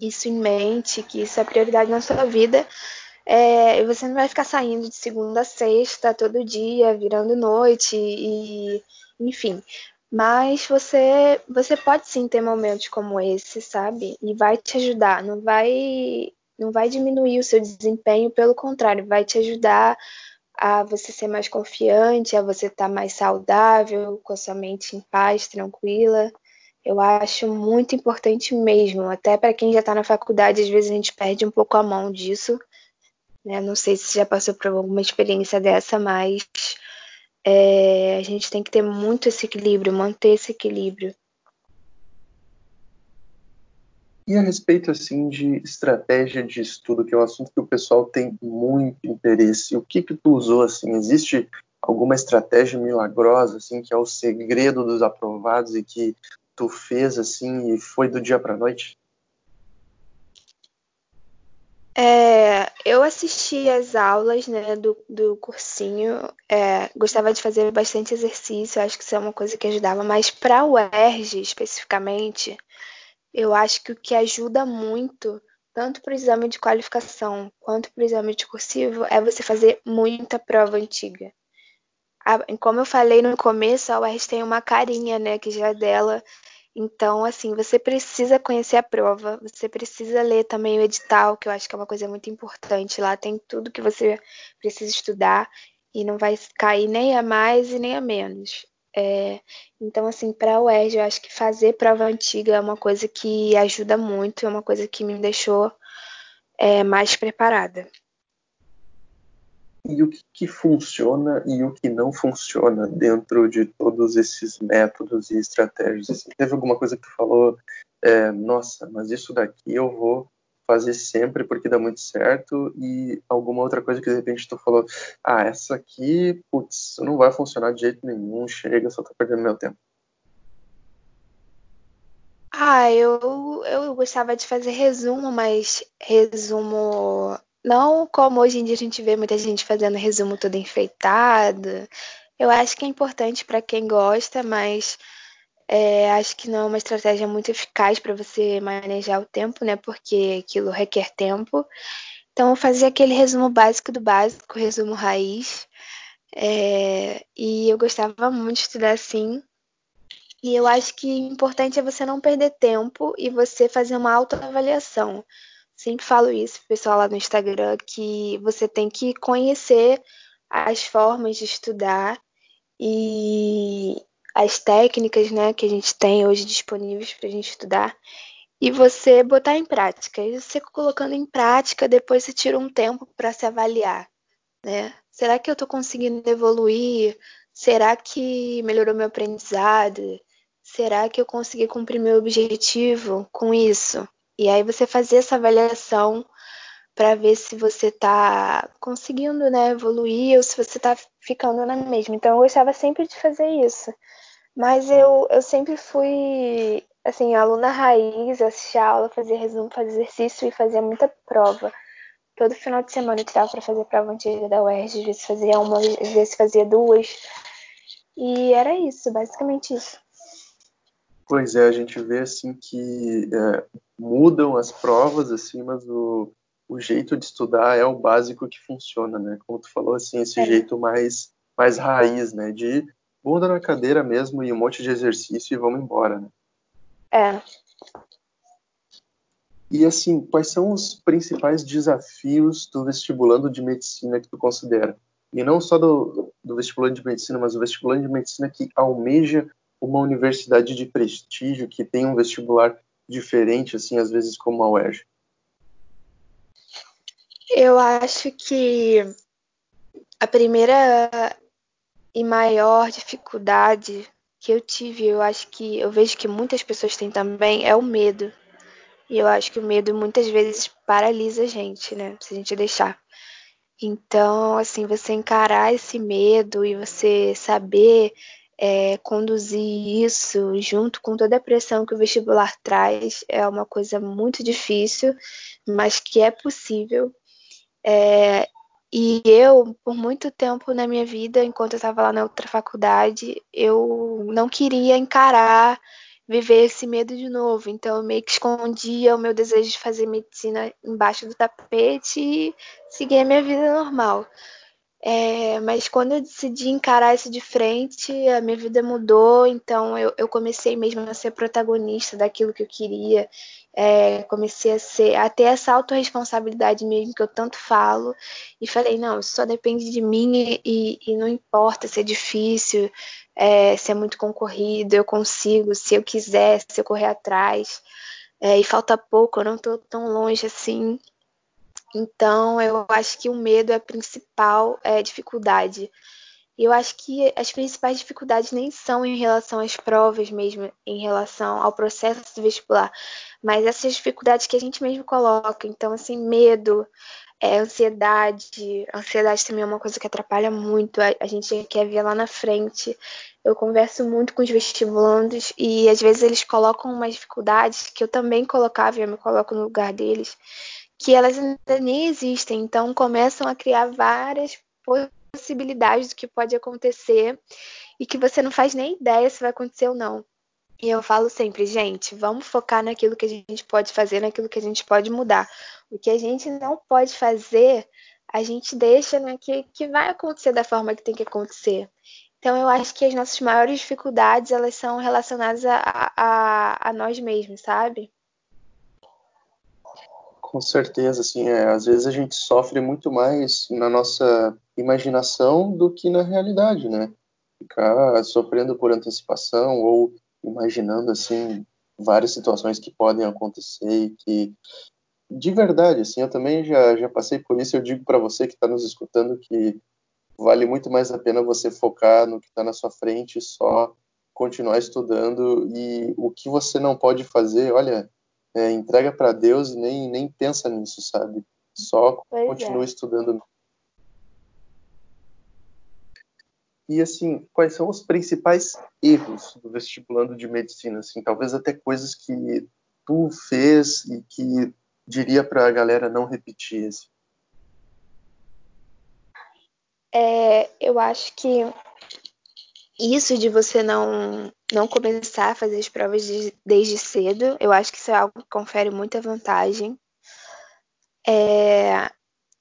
Speaker 2: isso em mente, que isso é prioridade na sua vida. É, você não vai ficar saindo de segunda a sexta todo dia, virando noite e, enfim. Mas você, você pode sim ter momentos como esse, sabe? E vai te ajudar. Não vai, não vai diminuir o seu desempenho, pelo contrário, vai te ajudar a você ser mais confiante, a você estar tá mais saudável, com a sua mente em paz, tranquila. Eu acho muito importante mesmo, até para quem já está na faculdade, às vezes a gente perde um pouco a mão disso. Né? Não sei se já passou por alguma experiência dessa, mas é, a gente tem que ter muito esse equilíbrio, manter esse equilíbrio.
Speaker 1: E a respeito assim de estratégia de estudo, que é um assunto que o pessoal tem muito interesse, o que que tu usou assim? Existe alguma estratégia milagrosa assim que é o segredo dos aprovados e que tu fez assim e foi do dia para noite?
Speaker 2: É, eu assisti às aulas né, do, do cursinho, é, gostava de fazer bastante exercício, acho que isso é uma coisa que ajudava, mas para o ERG especificamente, eu acho que o que ajuda muito, tanto para o exame de qualificação quanto para o exame de cursivo, é você fazer muita prova antiga. como eu falei no começo, a UERJ tem uma carinha, né, que já é dela. Então, assim, você precisa conhecer a prova, você precisa ler também o edital, que eu acho que é uma coisa muito importante. Lá tem tudo que você precisa estudar e não vai cair nem a mais e nem a menos. É, então, assim, para a UERJ, eu acho que fazer prova antiga é uma coisa que ajuda muito, é uma coisa que me deixou é, mais preparada.
Speaker 1: E o que, que, funciona e o que não funciona dentro de todos esses métodos e estratégias? Assim, teve alguma coisa que tu falou, é, nossa, mas isso daqui eu vou fazer sempre porque dá muito certo e alguma outra coisa que de repente tu falou, ah, essa aqui, putz, não vai funcionar de jeito nenhum, chega, só tô perdendo meu tempo.
Speaker 2: Ah, eu, eu gostava de fazer resumo, mas resumo não como hoje em dia a gente vê muita gente fazendo resumo todo enfeitado. Eu acho que é importante para quem gosta, mas é, acho que não é uma estratégia muito eficaz para você manejar o tempo, né? Porque aquilo requer tempo. Então, eu fazia aquele resumo básico do básico, resumo raiz. É, e eu gostava muito de estudar assim. E eu acho que importante é você não perder tempo e você fazer uma autoavaliação. Sempre falo isso pessoal lá no Instagram, que você tem que conhecer as formas de estudar e, as técnicas né, que a gente tem hoje disponíveis para a gente estudar e você botar em prática. E você colocando em prática, depois você tira um tempo para se avaliar. Né? Será que eu estou conseguindo evoluir? Será que melhorou meu aprendizado? Será que eu consegui cumprir meu objetivo com isso? E aí você fazer essa avaliação para ver se você está conseguindo né, evoluir ou se você está ficando na mesma. Então eu gostava sempre de fazer isso. Mas eu, eu sempre fui, assim, aluna raiz, assistia aula, fazia resumo, fazia exercício e fazia muita prova. Todo final de semana eu tirava para fazer prova antiga da UERJ, às vezes fazia uma, às vezes fazia duas. E era isso, basicamente isso.
Speaker 1: Pois é, a gente vê assim que é, mudam as provas, assim, mas o, o jeito de estudar é o básico que funciona, né? Como tu falou, assim, esse é. jeito mais, mais raiz, né? De bunda na cadeira mesmo e um monte de exercício e vamos embora, né?
Speaker 2: É.
Speaker 1: E assim, quais são os principais desafios do vestibulando de medicina que tu considera? E não só do, do vestibulando de medicina, mas o vestibulando de medicina que almeja uma universidade de prestígio, que tem um vestibular diferente, assim, às vezes como a UERJ.
Speaker 2: Eu acho que a primeira e maior dificuldade que eu tive, eu acho que eu vejo que muitas pessoas têm também, é o medo. E eu acho que o medo muitas vezes paralisa a gente, né? Se a gente deixar. Então, assim, você encarar esse medo e você saber é, conduzir isso junto com toda a pressão que o vestibular traz é uma coisa muito difícil, mas que é possível. É, e eu, por muito tempo na minha vida, enquanto eu estava lá na outra faculdade, eu não queria encarar, viver esse medo de novo. Então, eu meio que escondia o meu desejo de fazer medicina embaixo do tapete e seguir a minha vida normal. É, mas quando eu decidi encarar isso de frente, a minha vida mudou. Então eu, eu comecei mesmo a ser protagonista daquilo que eu queria. É, comecei a ser a ter essa autorresponsabilidade mesmo que eu tanto falo. E falei, não, isso só depende de mim e, e não importa se é difícil, é, se é muito concorrido, eu consigo, se eu quiser, se eu correr atrás. É, e falta pouco, eu não estou tão longe assim. Então, eu acho que o medo é a principal é, dificuldade. Eu acho que as principais dificuldades nem são em relação às provas mesmo, em relação ao processo vestibular, mas essas dificuldades que a gente mesmo coloca. Então, assim, medo, é, ansiedade. Ansiedade também é uma coisa que atrapalha muito. A, a gente quer ver lá na frente. Eu converso muito com os vestibulandos e às vezes eles colocam umas dificuldades que eu também colocava e eu me coloco no lugar deles que elas ainda nem existem. Então começam a criar várias possibilidades do que pode acontecer e que você não faz nem ideia se vai acontecer ou não. E eu falo sempre, gente, vamos focar naquilo que a gente pode fazer, naquilo que a gente pode mudar. O que a gente não pode fazer, a gente deixa né, que, que vai acontecer da forma que tem que acontecer. Então eu acho que as nossas maiores dificuldades elas são relacionadas a, a, a nós mesmos, sabe?
Speaker 1: Com certeza, assim, é, às vezes a gente sofre muito mais na nossa imaginação do que na realidade, né? Ficar sofrendo por antecipação ou imaginando assim várias situações que podem acontecer e que de verdade, assim, eu também já já passei por isso. Eu digo para você que está nos escutando que vale muito mais a pena você focar no que está na sua frente, só continuar estudando e o que você não pode fazer, olha, é, entrega para Deus e nem nem pensa nisso, sabe? Só pois continua é. estudando E assim, quais são os principais erros do vestibulando de medicina? Assim, talvez até coisas que tu fez e que diria para a galera não repetir. Assim.
Speaker 2: É, eu acho que isso de você não não começar a fazer as provas de, desde cedo, eu acho que isso é algo que confere muita vantagem. É,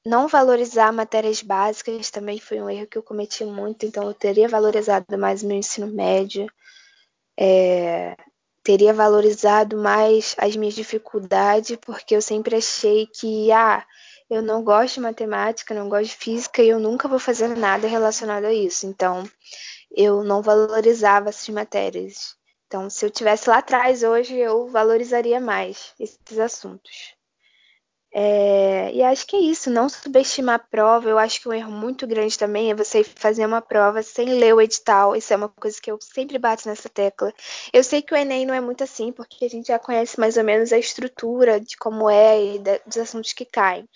Speaker 2: não valorizar matérias básicas também foi um erro que eu cometi muito, então eu teria valorizado mais meu ensino médio, é, teria valorizado mais as minhas dificuldades, porque eu sempre achei que, ah, eu não gosto de matemática, não gosto de física e eu nunca vou fazer nada relacionado a isso. Então, eu não valorizava essas matérias. Então, se eu tivesse lá atrás hoje, eu valorizaria mais esses assuntos. É, e acho que é isso, não subestimar a prova. Eu acho que um erro muito grande também é você fazer uma prova sem ler o edital. Isso é uma coisa que eu sempre bato nessa tecla. Eu sei que o Enem não é muito assim, porque a gente já conhece mais ou menos a estrutura de como é e dos assuntos que caem.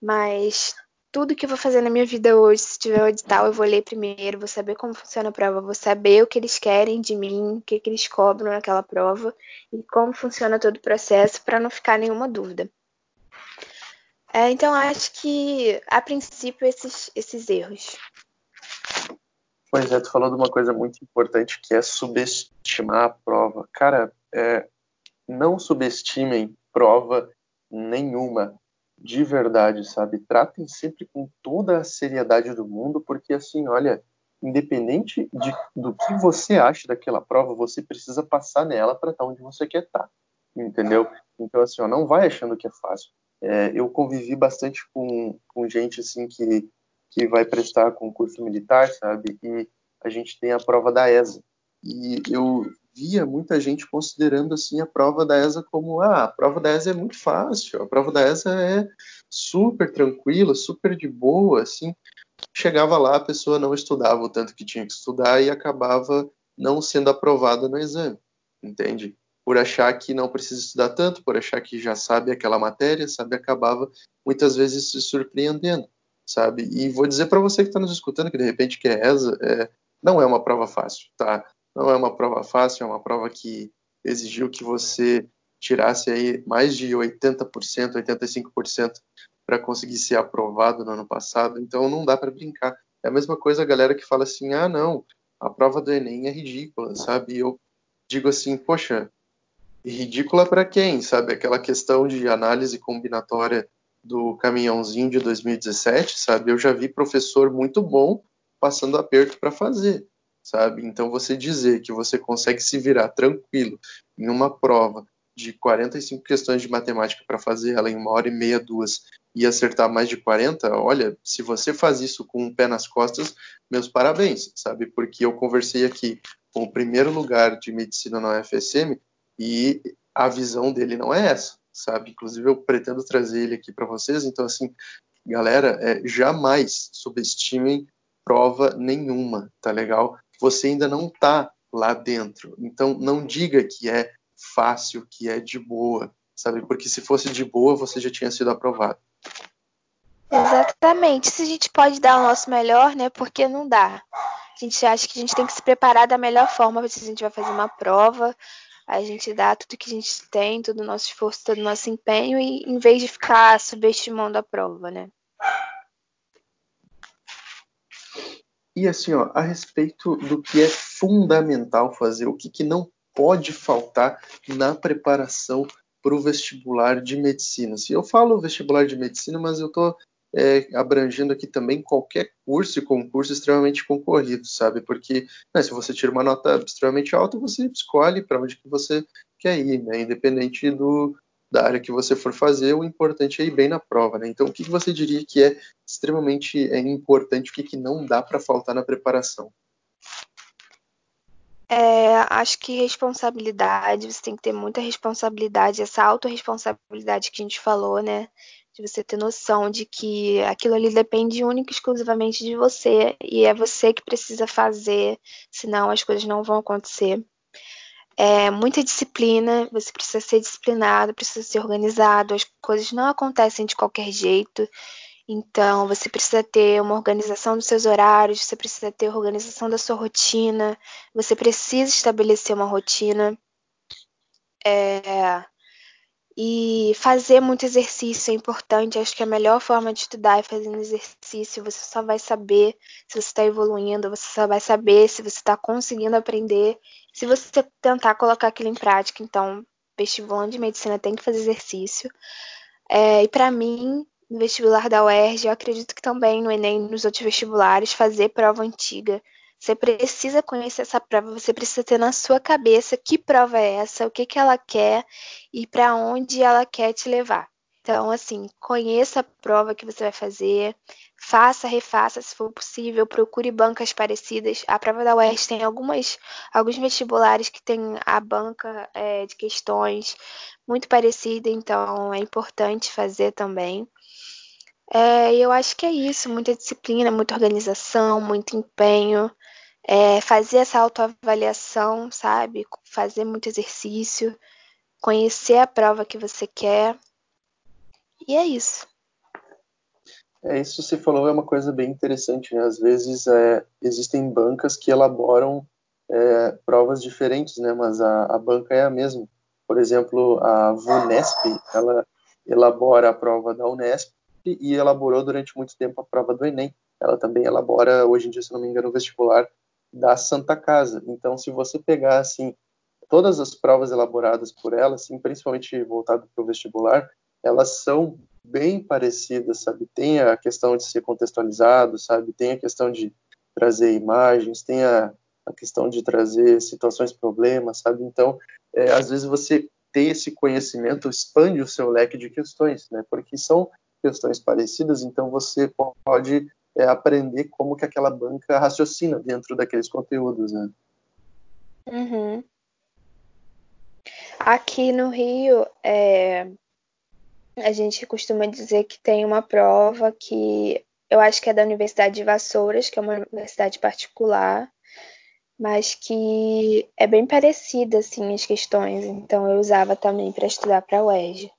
Speaker 2: Mas tudo que eu vou fazer na minha vida hoje, se tiver o edital, eu vou ler primeiro, vou saber como funciona a prova, vou saber o que eles querem de mim, o que, que eles cobram naquela prova e como funciona todo o processo para não ficar nenhuma dúvida. É, então, acho que, a princípio, esses, esses erros.
Speaker 1: Pois é, tu falou de uma coisa muito importante que é subestimar a prova. Cara, é, não subestimem prova nenhuma, de verdade, sabe? Tratem sempre com toda a seriedade do mundo, porque assim, olha, independente de, do que você acha daquela prova, você precisa passar nela para estar onde você quer estar, entendeu? Então, assim, ó, não vai achando que é fácil. É, eu convivi bastante com, com gente assim que, que vai prestar concurso militar, sabe? E a gente tem a prova da ESA. E eu via muita gente considerando assim a prova da ESA como ah, a prova da ESA é muito fácil, a prova da ESA é super tranquila, super de boa, assim. Chegava lá, a pessoa não estudava o tanto que tinha que estudar e acabava não sendo aprovada no exame, entende? por achar que não precisa estudar tanto, por achar que já sabe aquela matéria, sabe, acabava muitas vezes se surpreendendo, sabe? E vou dizer para você que está nos escutando que de repente que é essa, é, não é uma prova fácil, tá? Não é uma prova fácil, é uma prova que exigiu que você tirasse aí mais de 80%, 85% para conseguir ser aprovado no ano passado, então não dá para brincar. É a mesma coisa a galera que fala assim: "Ah, não, a prova do ENEM é ridícula", sabe? Eu digo assim: "Poxa, ridícula para quem, sabe? Aquela questão de análise combinatória do caminhãozinho de 2017, sabe? Eu já vi professor muito bom passando aperto para fazer, sabe? Então você dizer que você consegue se virar tranquilo em uma prova de 45 questões de matemática para fazer ela em uma hora e meia, duas, e acertar mais de 40, olha, se você faz isso com um pé nas costas, meus parabéns, sabe? Porque eu conversei aqui com o primeiro lugar de medicina na UFSM e a visão dele não é essa, sabe? Inclusive eu pretendo trazer ele aqui para vocês. Então assim, galera, é, jamais subestimem prova nenhuma, tá legal? Você ainda não tá lá dentro. Então não diga que é fácil, que é de boa, sabe? Porque se fosse de boa, você já tinha sido aprovado.
Speaker 2: Exatamente. Se a gente pode dar o nosso melhor, né? Porque não dá. A gente acha que a gente tem que se preparar da melhor forma se a gente vai fazer uma prova a gente dá tudo que a gente tem, todo o nosso esforço, todo o nosso empenho, e em vez de ficar subestimando a prova, né?
Speaker 1: E assim, ó, a respeito do que é fundamental fazer, o que, que não pode faltar na preparação para o vestibular de medicina. Se eu falo vestibular de medicina, mas eu estou é, abrangendo aqui também qualquer curso e concurso extremamente concorrido, sabe? Porque né, se você tira uma nota extremamente alta, você escolhe para onde que você quer ir, né? Independente do, da área que você for fazer, o importante é ir bem na prova, né? Então, o que, você diria que é extremamente é, importante, o que, que não dá para faltar na preparação?
Speaker 2: É, acho que responsabilidade, você tem que ter muita responsabilidade, essa autorresponsabilidade que a gente falou, né? De você ter noção de que aquilo ali depende única e exclusivamente de você e é você que precisa fazer, senão as coisas não vão acontecer. É muita disciplina, você precisa ser disciplinado, precisa ser organizado, as coisas não acontecem de qualquer jeito. Então, você precisa ter uma organização dos seus horários, você precisa ter organização da sua rotina, você precisa estabelecer uma rotina. É... E fazer muito exercício é importante. Acho que a melhor forma de estudar é fazendo exercício. Você só vai saber se você está evoluindo, você só vai saber se você está conseguindo aprender. Se você tentar colocar aquilo em prática, então, vestibulando de medicina tem que fazer exercício. É, e para mim, no vestibular da UERJ, eu acredito que também no Enem, nos outros vestibulares, fazer prova antiga. Você precisa conhecer essa prova, você precisa ter na sua cabeça que prova é essa, o que, que ela quer e para onde ela quer te levar. Então, assim, conheça a prova que você vai fazer, faça, refaça se for possível, procure bancas parecidas. A prova da UERJ tem algumas, alguns vestibulares que tem a banca é, de questões muito parecida, então é importante fazer também. É, eu acho que é isso, muita disciplina, muita organização, muito empenho, é, fazer essa autoavaliação, sabe? Fazer muito exercício, conhecer a prova que você quer. E é isso.
Speaker 1: É, isso você falou é uma coisa bem interessante, né? Às vezes é, existem bancas que elaboram é, provas diferentes, né? Mas a, a banca é a mesma. Por exemplo, a VUNESP, ela elabora a prova da Unesp e elaborou durante muito tempo a prova do Enem. Ela também elabora, hoje em dia, se não me engano, o vestibular da Santa Casa. Então, se você pegar, assim, todas as provas elaboradas por ela, assim, principalmente voltado para o vestibular, elas são bem parecidas, sabe? Tem a questão de ser contextualizado, sabe? Tem a questão de trazer imagens, tem a, a questão de trazer situações, problemas, sabe? Então, é, às vezes você ter esse conhecimento expande o seu leque de questões, né? Porque são questões parecidas, então você pode é, aprender como que aquela banca raciocina dentro daqueles conteúdos, né?
Speaker 2: Uhum. Aqui no Rio, é, a gente costuma dizer que tem uma prova que eu acho que é da Universidade de Vassouras, que é uma universidade particular, mas que é bem parecida assim as questões, então eu usava também para estudar para a UERJ.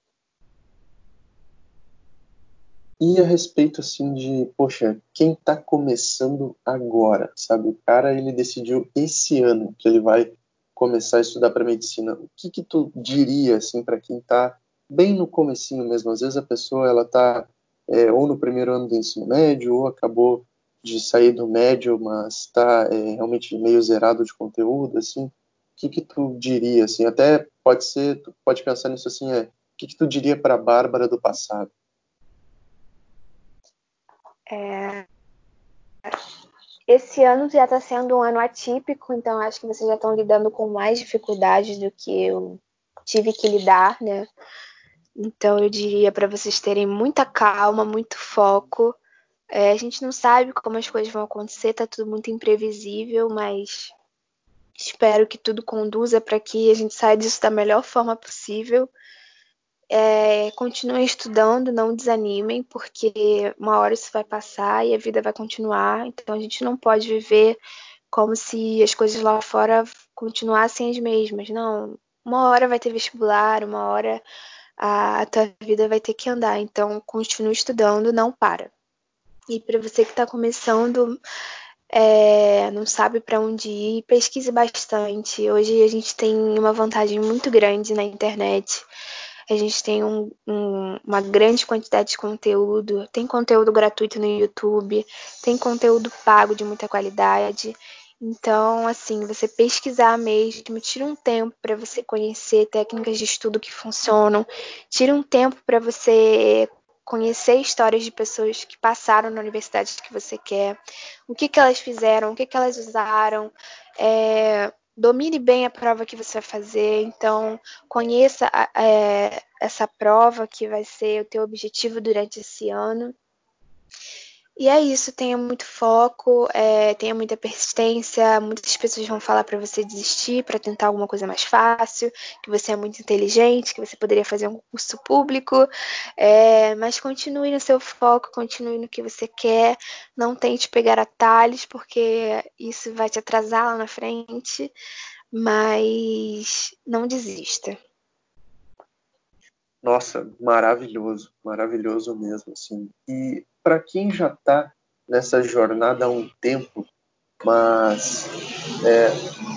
Speaker 1: E a respeito assim de, poxa, quem está começando agora, sabe? O cara ele decidiu esse ano que ele vai começar a estudar para medicina. O que que tu diria assim para quem está bem no comecinho mesmo? Às vezes a pessoa ela está é, ou no primeiro ano do ensino médio ou acabou de sair do médio, mas está é, realmente meio zerado de conteúdo, assim. O que que tu diria assim? Até pode ser, tu pode pensar nisso assim, é, o que que tu diria para a Bárbara do passado?
Speaker 2: É... Esse ano já está sendo um ano atípico, então acho que vocês já estão lidando com mais dificuldades do que eu tive que lidar, né? Então eu diria para vocês terem muita calma, muito foco. É, a gente não sabe como as coisas vão acontecer, tá tudo muito imprevisível, mas espero que tudo conduza para que a gente saia disso da melhor forma possível é, continuem estudando, não desanimem, porque uma hora isso vai passar e a vida vai continuar. Então a gente não pode viver como se as coisas lá fora continuassem as mesmas. Não, uma hora vai ter vestibular, uma hora a, a tua vida vai ter que andar. Então continue estudando, não para. E para você que está começando, é, não sabe para onde ir, pesquise bastante. Hoje a gente tem uma vantagem muito grande na internet. A gente tem um, um, uma grande quantidade de conteúdo. Tem conteúdo gratuito no YouTube, tem conteúdo pago de muita qualidade. Então, assim, você pesquisar mesmo, tira um tempo para você conhecer técnicas de estudo que funcionam, tira um tempo para você conhecer histórias de pessoas que passaram na universidade que você quer, o que, que elas fizeram, o que, que elas usaram, é, domine bem a prova que você vai fazer, então conheça é, essa prova que vai ser o teu objetivo durante esse ano e é isso, tenha muito foco, é, tenha muita persistência. Muitas pessoas vão falar para você desistir, para tentar alguma coisa mais fácil, que você é muito inteligente, que você poderia fazer um curso público, é, mas continue no seu foco, continue no que você quer. Não tente pegar atalhos, porque isso vai te atrasar lá na frente, mas não desista.
Speaker 1: Nossa, maravilhoso, maravilhoso mesmo, assim. E para quem já está nessa jornada há um tempo, mas é,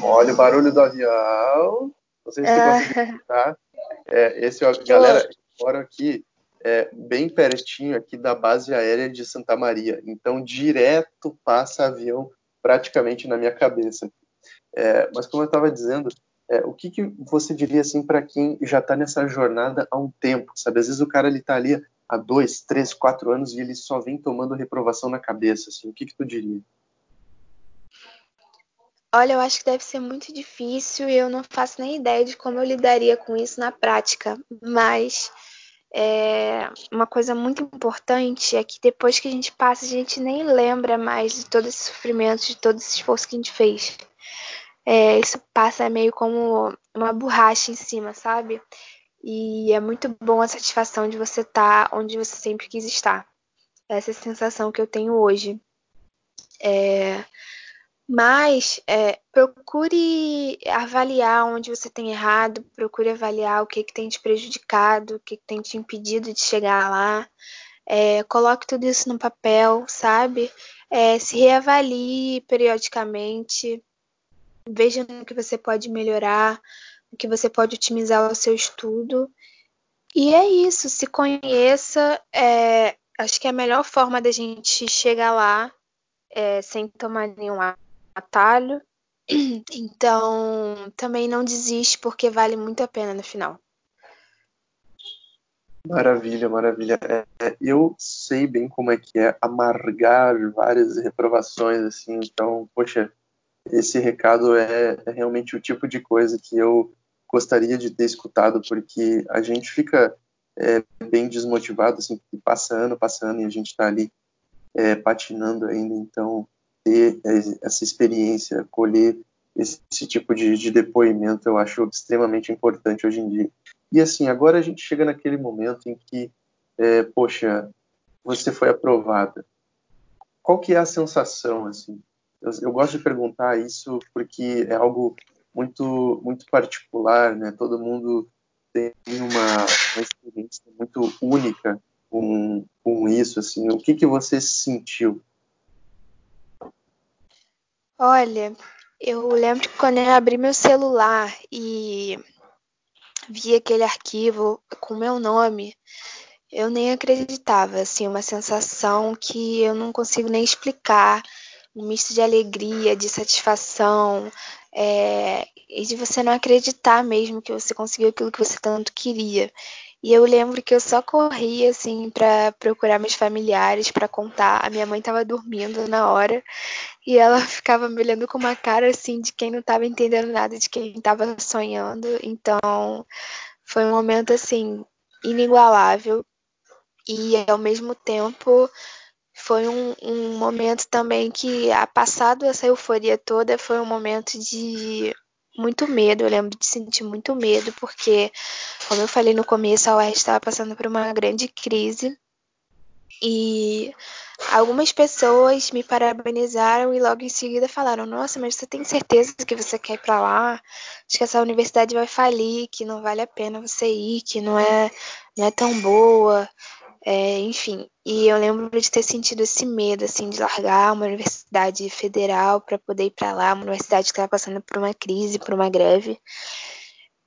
Speaker 1: olha o barulho do avião. Não sei se você é. conseguiu escutar. É, esse, galera, mora aqui é, bem pertinho aqui da base aérea de Santa Maria. Então, direto passa avião praticamente na minha cabeça. É, mas como eu estava dizendo, é, o que, que você diria assim para quem já está nessa jornada há um tempo, sabe? Às vezes o cara ele está ali há dois, três, quatro anos e ele só vem tomando reprovação na cabeça, assim. O que, que tu diria?
Speaker 2: Olha, eu acho que deve ser muito difícil e eu não faço nem ideia de como eu lidaria com isso na prática. Mas é, uma coisa muito importante é que depois que a gente passa, a gente nem lembra mais de todo esse sofrimento, de todo esse esforço que a gente fez é, isso passa meio como uma borracha em cima, sabe? E é muito bom a satisfação de você estar tá onde você sempre quis estar. Essa é a sensação que eu tenho hoje. É, mas é, procure avaliar onde você tem errado, procure avaliar o que, que tem te prejudicado, o que, que tem te impedido de chegar lá. É, coloque tudo isso no papel, sabe? É, se reavalie periodicamente veja no que você pode melhorar, que você pode otimizar o seu estudo. E é isso, se conheça. É, acho que é a melhor forma da gente chegar lá é, sem tomar nenhum atalho. Então, também não desiste, porque vale muito a pena no final.
Speaker 1: Maravilha, maravilha. É, é eu sei bem como é que é amargar várias reprovações, assim, então, poxa, esse recado é, é, realmente o tipo de coisa que eu gostaria de ter escutado, porque a gente fica é, bem desmotivado, assim, passando, passando, e a gente está ali é, patinando ainda. Então, ter essa experiência, colher esse, esse tipo de, de, depoimento, eu acho extremamente importante hoje em dia. E assim, agora a gente chega naquele momento em que, é, poxa, você foi aprovada. Qual que é a sensação, assim? eu, eu gosto de perguntar isso porque é algo muito muito particular, né? Todo mundo tem uma, uma experiência muito única com, com isso, assim. O que que você sentiu?
Speaker 2: Olha, eu lembro que quando eu abri meu celular e vi aquele arquivo com meu nome, eu nem acreditava, assim, uma sensação que eu não consigo nem explicar um misto de alegria, de satisfação, é, e de você não acreditar mesmo que você conseguiu aquilo que você tanto queria. E eu lembro que eu só corria assim para procurar meus familiares para contar. A minha mãe estava dormindo na hora e ela ficava me olhando com uma cara assim de quem não estava entendendo nada, de quem estava sonhando. Então, foi um momento assim inigualável e ao mesmo tempo foi um, um momento também que, a passado essa euforia toda, foi um momento de muito medo. Eu lembro de sentir muito medo, porque, como eu falei no começo, a UERJ estava passando por uma grande crise. E algumas pessoas me parabenizaram e logo em seguida falaram: Nossa, mas você tem certeza que você quer ir para lá? Acho que essa universidade vai falir, que não vale a pena você ir, que não é, não é tão boa. É, enfim, e eu lembro de ter sentido esse medo, assim, de largar uma universidade federal para poder ir para lá, uma universidade que estava passando por uma crise, por uma greve.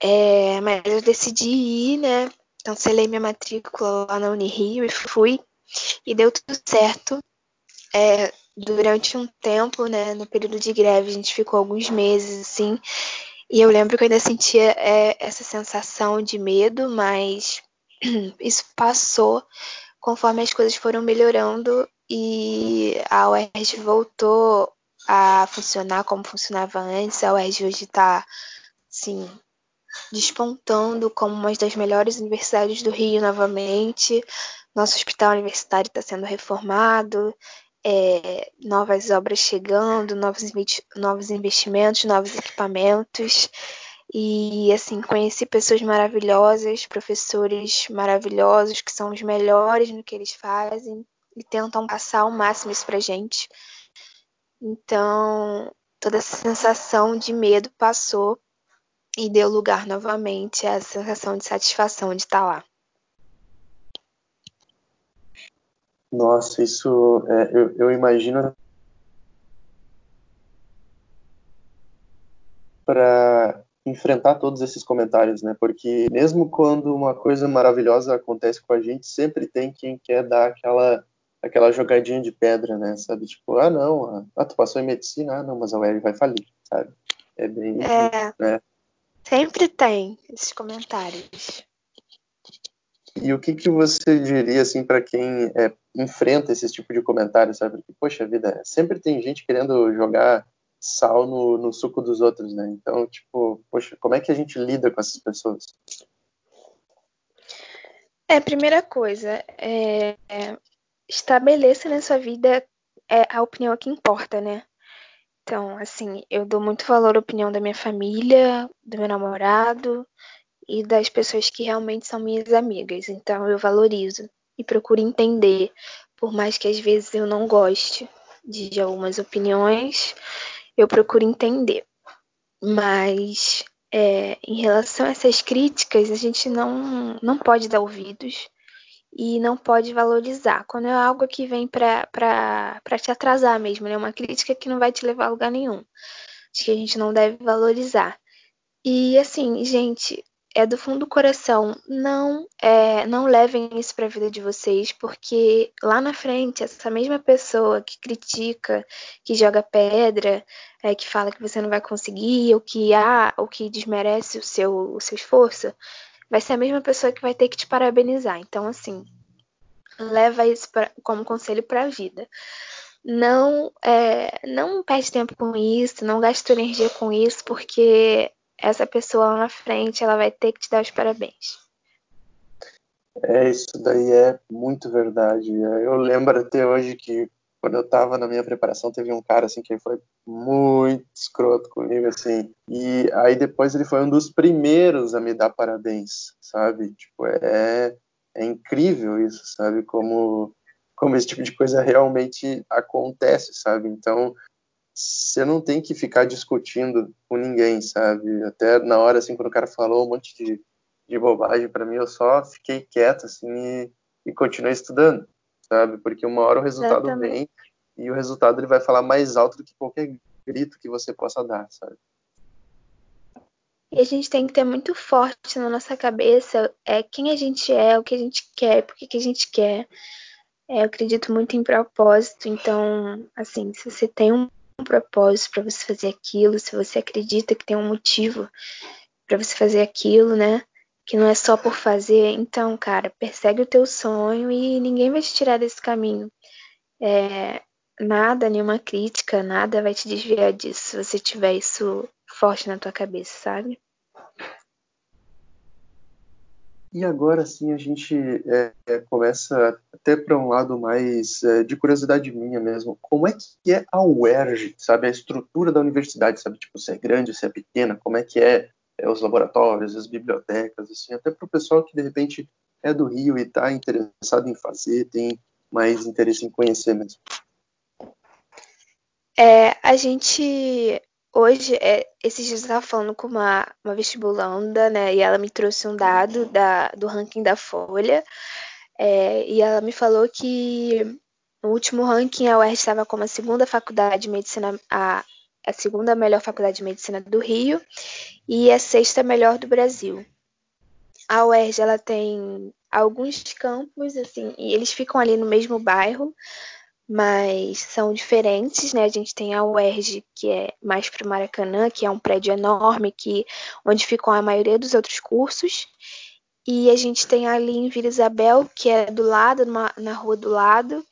Speaker 2: É, mas eu decidi ir, né? Cancelei minha matrícula lá na Unirio e fui. E deu tudo certo. É, durante um tempo, né? No período de greve, a gente ficou alguns meses, assim. E eu lembro que eu ainda sentia é, essa sensação de medo, mas isso passou conforme as coisas foram melhorando e a UERJ voltou a funcionar como funcionava antes. A UERJ hoje está, sim, despontando como uma das melhores universidades do Rio novamente. Nosso hospital universitário está sendo reformado, é, novas obras chegando, novos, novos investimentos, novos equipamentos. E assim, conheci pessoas maravilhosas, professores maravilhosos que são os melhores no que eles fazem e tentam passar ao máximo isso pra gente. Então, toda essa sensação de medo passou e deu lugar novamente à sensação de satisfação de estar lá.
Speaker 1: Nossa, isso é, eu, eu imagino para enfrentar todos esses comentários, né? Porque mesmo quando uma coisa maravilhosa acontece com a gente, sempre tem quem quer dar aquela aquela jogadinha de pedra, né? Sabe? Tipo, ah, não, ah, tu passou em medicina, ah, não, mas a UERJ vai falir, sabe? É bem,
Speaker 2: é, né? Sempre tem esses comentários.
Speaker 1: E o que, que você diria assim para quem é, enfrenta esse tipo de comentário, sabe? Porque, poxa vida, sempre tem gente querendo jogar sal no, no suco dos outros, né? Então, tipo, poxa, como é que a gente lida com essas pessoas?
Speaker 2: É, primeira coisa, é, estabeleça na sua vida é, a opinião que importa, né? Então, assim, eu dou muito valor à opinião da minha família, do meu namorado e das pessoas que realmente são minhas amigas. Então, eu valorizo e procuro entender, por mais que às vezes eu não goste de algumas opiniões, eu procuro entender. Mas é, em relação a essas críticas, a gente não, não pode dar ouvidos e não pode valorizar. Quando é algo que vem para te atrasar mesmo, né? Uma crítica que não vai te levar a lugar nenhum. Acho que a gente não deve valorizar. E assim, gente, é do fundo do coração, não é, não levem isso para a vida de vocês, porque lá na frente essa mesma pessoa que critica, que joga pedra, é, que fala que você não vai conseguir, ou que ah, ou que desmerece o seu, o seu esforço, vai ser a mesma pessoa que vai ter que te parabenizar. Então assim, leva isso pra, como conselho para a vida. Não, é, não perde tempo com isso, não gaste energia com isso, porque essa pessoa lá na frente ela vai ter que te dar os parabéns.
Speaker 1: É, isso daí é muito verdade. Eu lembro até hoje que quando eu tava na minha preparação, teve um cara assim que foi muito escroto comigo, assim. E aí depois ele foi um dos primeiros a me dar parabéns, sabe? Tipo, é, é incrível isso, sabe? Como, como esse tipo de coisa realmente acontece, sabe? Então, você não tem que ficar discutindo com ninguém, sabe? Até na hora, assim, quando o cara falou um monte de, de bobagem para mim, eu só fiquei quieto, assim, e, e continuei estudando, sabe? Porque uma hora o resultado vem e o resultado ele vai falar mais alto do que qualquer grito que você possa dar, sabe?
Speaker 2: E a gente tem que ter muito forte na nossa cabeça é quem a gente é, o que a gente quer, por que a gente quer. É, eu acredito muito em propósito, então, assim, se você tem um um propósito para você fazer aquilo, se você acredita que tem um motivo para você fazer aquilo, né? Que não é só por fazer, então, cara, persegue o teu sonho e ninguém vai te tirar desse caminho. É, nada, nenhuma crítica, nada vai te desviar disso se você tiver isso forte na tua cabeça, sabe?
Speaker 1: E agora sim a gente é, é começa até para um lado mais é, de curiosidade minha mesmo. Como é que é a UERJ, sabe? A estrutura da universidade, sabe? Tipo, se é grande, se é pequena, como é que é, é os laboratórios, as bibliotecas, assim, até para o pessoal que de repente é do Rio e está interessado em fazer, tem mais interesse em conhecer mesmo.
Speaker 2: É, a gente Hoje, é, esses dias eu estava falando com uma, uma vestibulanda, né? E ela me trouxe um dado da, do ranking da Folha. É, e ela me falou que no último ranking a UERJ estava como a segunda faculdade de medicina, a, a segunda melhor faculdade de medicina do Rio e a sexta melhor do Brasil. A UERJ ela tem alguns campos, assim, e eles ficam ali no mesmo bairro, mas são diferentes, né? A gente tem a UERJ, que é mais para o Maracanã, que é um prédio enorme, que, onde ficam a maioria dos outros cursos. E a gente tem ali em Vila Isabel, que é do lado, numa, na rua do lado,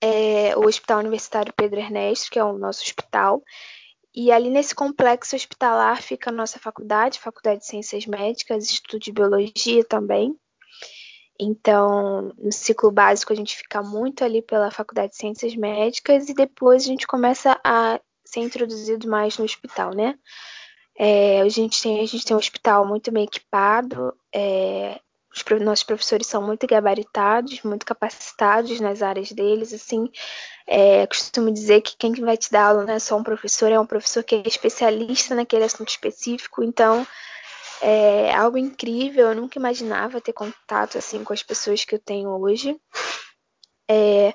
Speaker 2: é, o Hospital Universitário Pedro Ernesto, que é o nosso hospital. E ali nesse complexo hospitalar fica a nossa faculdade, Faculdade de Ciências Médicas, Instituto de Biologia também. Então, no ciclo básico, a gente fica muito ali pela Faculdade de Ciências Médicas e depois a gente começa a ser introduzido mais no hospital, né? É, a, gente tem, a gente tem um hospital muito bem equipado, é, os nossos professores são muito gabaritados, muito capacitados nas áreas deles, assim, é, costumo dizer que quem vai te dar aula não é só um professor, é um professor que é especialista naquele assunto específico, então é algo incrível, eu nunca imaginava ter contato assim com as pessoas que eu tenho hoje. É,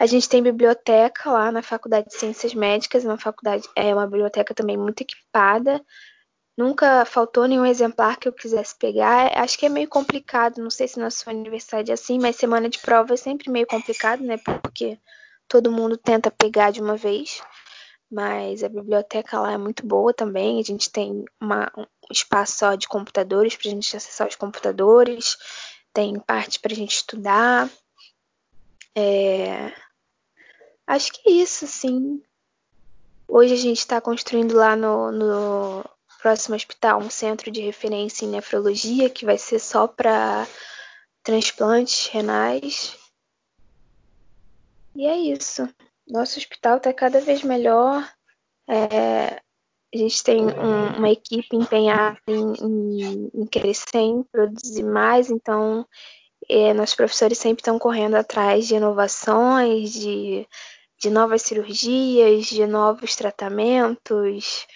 Speaker 2: a gente tem biblioteca lá na Faculdade de Ciências Médicas, uma faculdade é uma biblioteca também muito equipada. Nunca faltou nenhum exemplar que eu quisesse pegar. Acho que é meio complicado, não sei se na sua universidade é assim, mas semana de prova é sempre meio complicado, né? Porque todo mundo tenta pegar de uma vez mas a biblioteca lá é muito boa também. A gente tem uma, um espaço só de computadores para a gente acessar os computadores, tem parte para a gente estudar. É... Acho que é isso, sim. Hoje a gente está construindo lá no, no próximo hospital um centro de referência em nefrologia que vai ser só para transplantes renais. E é isso. Nosso hospital está cada vez melhor. É, a gente tem um, uma equipe empenhada em, em, em, crescer, em produzir mais, então é, nossos professores sempre estão correndo atrás de inovações, de, de novas cirurgias, de novos tratamentos.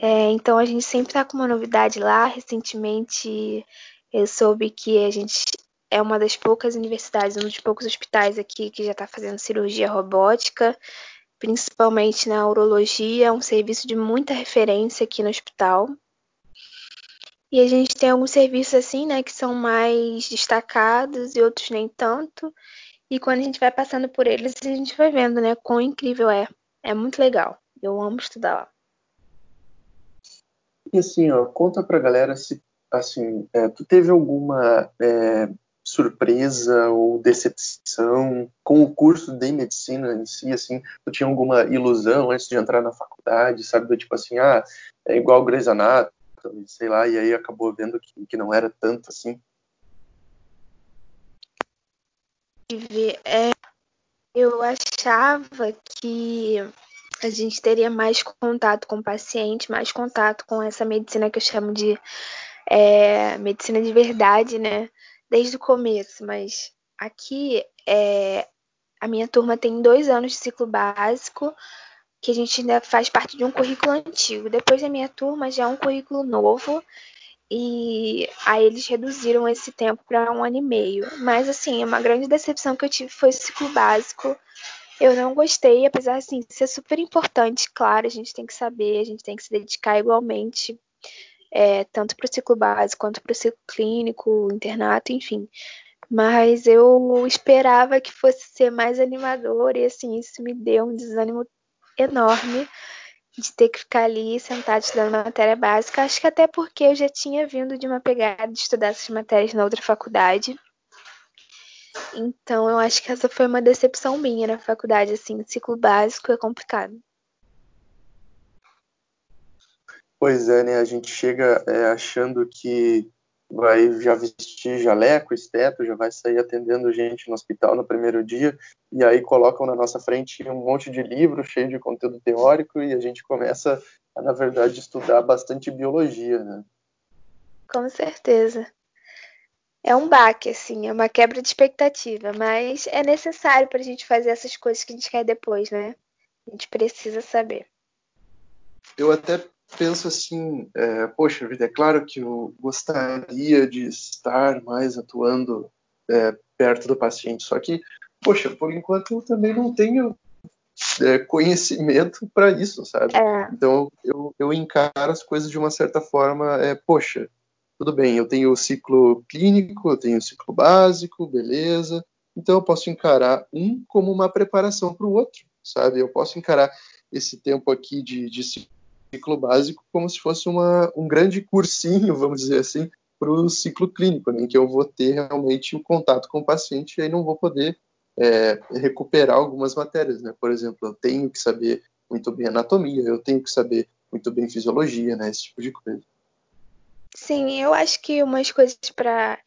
Speaker 2: É, então a gente sempre está com uma novidade lá. Recentemente eu soube que a gente é uma das poucas universidades, um dos poucos hospitais aqui que já está fazendo cirurgia robótica, principalmente na urologia, é um serviço de muita referência aqui no hospital. E a gente tem alguns serviços assim, né, que são mais destacados e outros nem tanto. E quando a gente vai passando por eles, a gente vai vendo, né, quão incrível é. É muito legal. Eu amo estudar lá.
Speaker 1: E assim, ó, conta pra galera se, assim, é, tu teve alguma é, surpresa ou decepção com o curso de medicina em si, assim, tu tinha alguma ilusão antes de entrar na faculdade, sabe, do tipo assim, ah, é igual Grey's Anatomy, sei lá, e aí acabou vendo que, que não era tanto assim?
Speaker 2: É, eu achava que a gente teria mais contato com o paciente, mais contato com essa medicina que eu chamo de é, medicina de verdade, né? Desde o começo, mas aqui é, a minha turma tem dois anos de ciclo básico, que a gente ainda faz parte de um currículo antigo. Depois da minha turma já é um currículo novo, e aí eles reduziram esse tempo para um ano e meio. Mas assim, uma grande decepção que eu tive foi o ciclo básico. Eu não gostei, apesar assim, de ser super importante, claro, a gente tem que saber, a gente tem que se dedicar igualmente é, tanto para o ciclo básico quanto para o ciclo clínico, internato, enfim. Mas eu esperava que fosse ser mais animador e assim, isso me deu um desânimo enorme de ter que ficar ali sentado estudando matéria básica. Acho que até porque eu já tinha vindo de uma pegada de estudar essas matérias na outra faculdade. Então eu acho que essa foi uma decepção minha na faculdade, assim, ciclo básico é complicado.
Speaker 1: Pois é, né? A gente chega é, achando que vai já vestir jaleco, esteto, já vai sair atendendo gente no hospital no primeiro dia, e aí colocam na nossa frente um monte de livro cheio de conteúdo teórico e a gente começa a, na verdade, estudar bastante biologia, né?
Speaker 2: Com certeza. É um baque, assim, é uma quebra de expectativa, mas é necessário para a gente fazer essas coisas que a gente quer depois, né? A gente precisa saber.
Speaker 1: Eu até penso assim, é, poxa vida, é claro que eu gostaria de estar mais atuando é, perto do paciente. Só que, poxa, por enquanto eu também não tenho é, conhecimento para isso, sabe?
Speaker 2: É.
Speaker 1: Então eu, eu encaro as coisas de uma certa forma, é, poxa, tudo bem, eu tenho o ciclo clínico, eu tenho o ciclo básico, beleza. Então eu posso encarar um como uma preparação para o outro, sabe? Eu posso encarar esse tempo aqui de, de ciclo básico como se fosse uma, um grande cursinho, vamos dizer assim, para o ciclo clínico, né, em que eu vou ter realmente o contato com o paciente e aí não vou poder é, recuperar algumas matérias, né? Por exemplo, eu tenho que saber muito bem anatomia, eu tenho que saber muito bem fisiologia, né? Esse tipo de coisa.
Speaker 2: Sim, eu acho que umas coisas para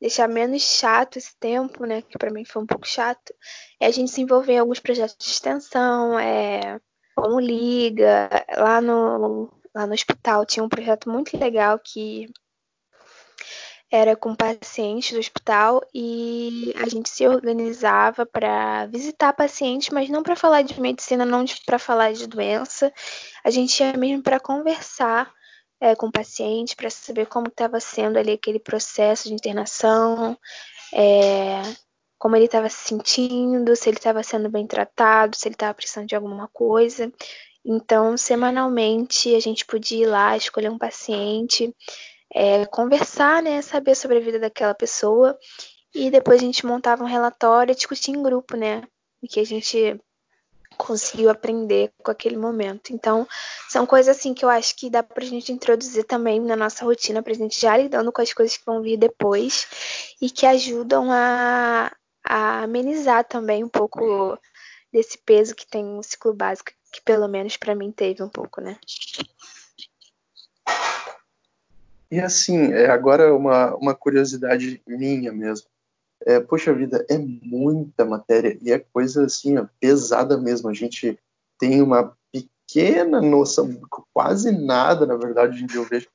Speaker 2: deixar menos chato esse tempo, né? Que para mim foi um pouco chato, é a gente se envolver em alguns projetos de extensão, é, como Liga, lá no, lá no hospital tinha um projeto muito legal que era com pacientes do hospital e a gente se organizava para visitar pacientes, mas não para falar de medicina, não para falar de doença. A gente ia mesmo para conversar é, com o paciente, para saber como estava sendo ali aquele processo de internação, é, como ele estava se sentindo, se ele estava sendo bem tratado, se ele estava precisando de alguma coisa. Então, semanalmente, a gente podia ir lá, escolher um paciente é, conversar, né, saber sobre a vida daquela pessoa e depois a gente montava um relatório e discutia em grupo, né, o que a gente conseguiu aprender com aquele momento. Então, são coisas assim que eu acho que dá pra gente introduzir também na nossa rotina, pra gente já lidando com as coisas que vão vir depois e que ajudam a, a amenizar também um pouco desse peso que tem o ciclo básico, que pelo menos para mim teve um pouco, né?
Speaker 1: E assim, é, agora uma, uma curiosidade minha mesmo. É, poxa vida, é muita matéria e é coisa assim, ó, pesada mesmo. A gente tem uma pequena noção, quase nada, na verdade, eu vejo,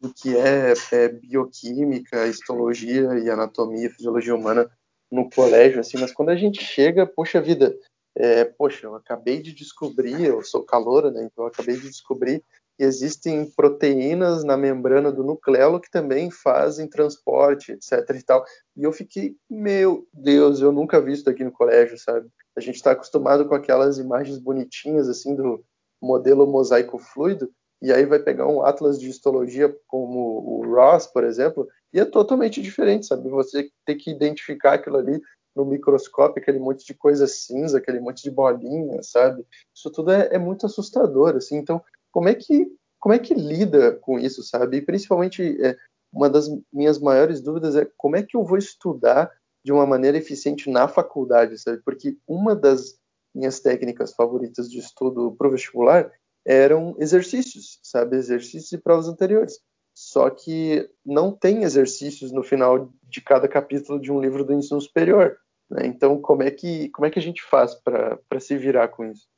Speaker 1: do que é, é, bioquímica, histologia e anatomia, fisiologia humana no colégio, assim, mas quando a gente chega, poxa vida, é, poxa, eu acabei de descobrir, eu sou caloura, né, então eu acabei de descobrir existem proteínas na membrana do nucleolo que também fazem transporte, etc e tal. E eu fiquei, meu Deus, eu nunca vi isso aqui no colégio, sabe? A gente está acostumado com aquelas imagens bonitinhas, assim, do modelo mosaico fluido, e aí vai pegar um atlas de histologia como o Ross, por exemplo, e é totalmente diferente, sabe? Você tem que identificar aquilo ali no microscópio, aquele monte de coisa cinza, aquele monte de bolinha, sabe? Isso tudo é, é muito assustador, assim. Então, como é que como é que lida com isso, sabe? E principalmente é, uma das minhas maiores dúvidas é como é que eu vou estudar de uma maneira eficiente na faculdade, sabe? Porque uma das minhas técnicas favoritas de estudo pro vestibular eram exercícios, sabe? Exercícios e provas anteriores. Só que não tem exercícios no final de cada capítulo de um livro do ensino superior. Né? Então, como é que como é que a gente faz para se virar com isso?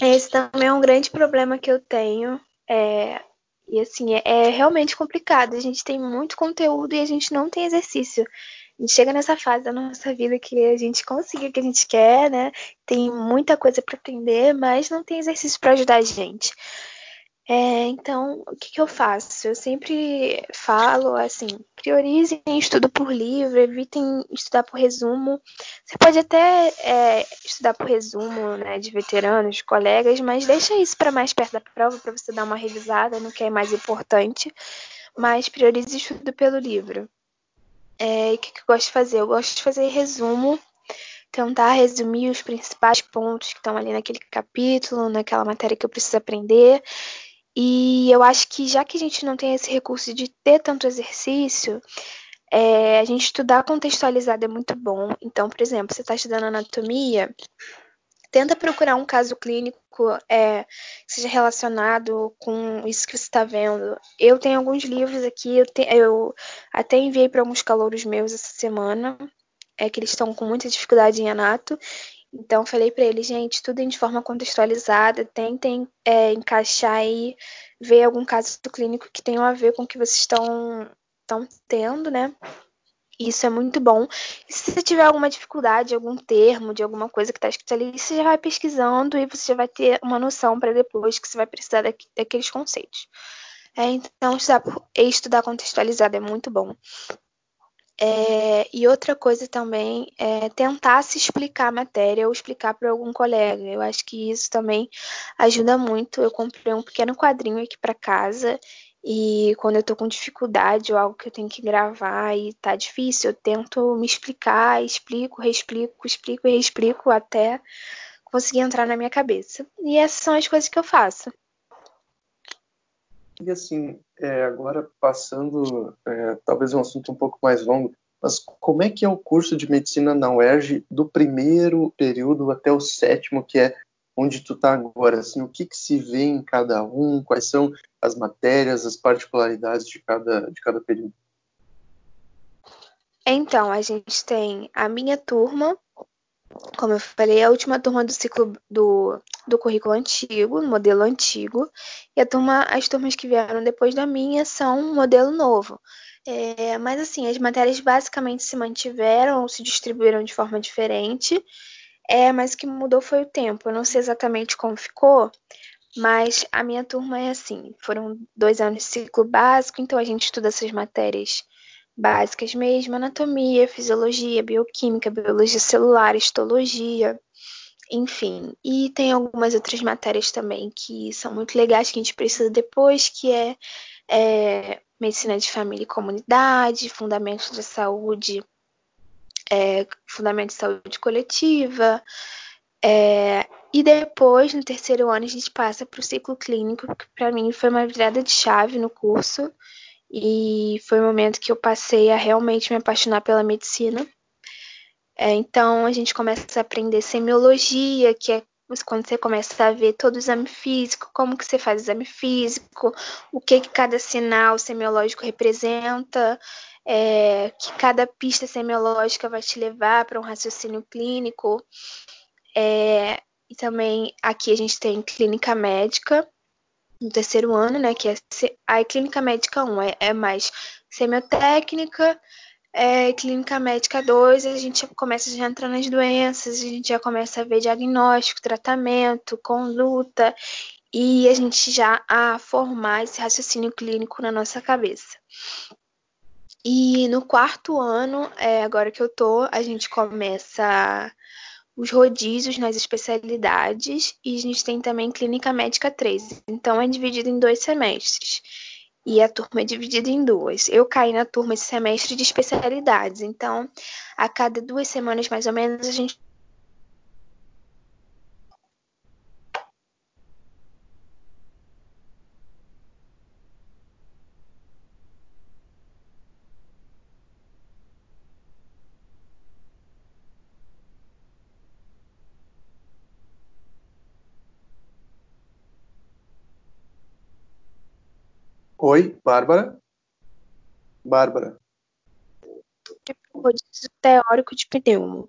Speaker 2: Esse também é um grande problema que eu tenho. É, e assim, é, é, realmente complicado. A gente tem muito conteúdo e a gente não tem exercício. A gente chega nessa fase da nossa vida que a gente consegue o que a gente quer, né? Tem muita coisa para aprender, mas não tem exercício para ajudar a gente. É, então, o que, que, eu faço? Eu sempre falo assim: priorizem estudo por livro, evitem estudar por resumo. Você pode até é, estudar por resumo né, de veteranos, de colegas, mas deixa isso para mais perto da prova para você dar uma revisada no que é mais importante. Mas priorize estudo pelo livro. É, o que, que eu gosto de fazer? Eu gosto de fazer resumo tentar resumir os principais pontos que estão ali naquele capítulo, naquela matéria que eu preciso aprender e eu acho que já que a gente não tem esse recurso de ter tanto exercício, é, a gente estudar contextualizado é muito bom. Então, por exemplo, você está estudando anatomia, tenta procurar um caso clínico é, que seja relacionado com isso que você está vendo. Eu tenho alguns livros aqui, eu, te, eu até enviei para alguns calouros meus essa semana, é que eles estão com muita dificuldade em anato, então, falei para ele, gente, estudem de forma contextualizada, tentem é, encaixar e ver algum caso clínico que tenha a ver com o que vocês estão, estão tendo, né? Isso é muito bom. E se você tiver alguma dificuldade, algum termo, de alguma coisa que está escrito ali, você já vai pesquisando e você já vai ter uma noção para depois que você vai precisar daqueles conceitos. É, então, estudar, estudar contextualizado é muito bom. É, e outra coisa também é tentar se explicar a matéria ou explicar para algum colega. Eu acho que isso também ajuda muito. Eu comprei um pequeno quadrinho aqui para casa e quando eu tô com dificuldade ou algo que eu tenho que gravar e tá difícil, eu tento me explicar, explico, reexplico, explico e reexplico até conseguir entrar na minha cabeça. E essas são as coisas que eu faço.
Speaker 1: E assim, é, agora passando, é, talvez um assunto um pouco mais longo, mas como é que é o curso de medicina na UERJ do primeiro período até o sétimo, que é onde tu está agora? Assim, o que, que se vê em cada um? Quais são as matérias, as particularidades de cada, de cada período?
Speaker 2: Então, a gente tem a minha turma, como eu falei, a última turma do ciclo do, do currículo antigo, modelo antigo, e a turma, as turmas que vieram depois da minha são modelo novo. É, mas assim, as matérias basicamente se mantiveram ou se distribuíram de forma diferente. É, mas o que mudou foi o tempo. Eu não sei exatamente como ficou, mas a minha turma é assim: foram dois anos de ciclo básico, então a gente estuda essas matérias básicas mesmo, anatomia, fisiologia, bioquímica, biologia celular, histologia, enfim. E tem algumas outras matérias também que são muito legais que a gente precisa depois, que é, é medicina de família e comunidade, fundamentos da saúde, é, fundamentos de saúde coletiva. É, e depois, no terceiro ano, a gente passa para o ciclo clínico, que para mim foi uma virada de chave no curso e foi o momento que eu passei a realmente me apaixonar pela medicina. É, então a gente começa a aprender semiologia, que é quando você começa a ver todo o exame físico, como que você faz o exame físico, o que, que cada sinal semiológico representa, é, que cada pista semiológica vai te levar para um raciocínio clínico. É, e também aqui a gente tem clínica médica, no terceiro ano, né? Que é a clínica médica 1 é, é mais semiotécnica, é, clínica médica 2, a gente começa a entrar nas doenças, a gente já começa a ver diagnóstico, tratamento, conduta, e a gente já a formar esse raciocínio clínico na nossa cabeça. E no quarto ano, é, agora que eu tô, a gente começa os rodízios nas especialidades e a gente tem também clínica médica 13. Então é dividido em dois semestres. E a turma é dividida em duas. Eu caí na turma esse semestre de especialidades. Então, a cada duas semanas mais ou menos, a gente
Speaker 1: Oi, Bárbara? Bárbara.
Speaker 2: Rodízio teórico de pneumo.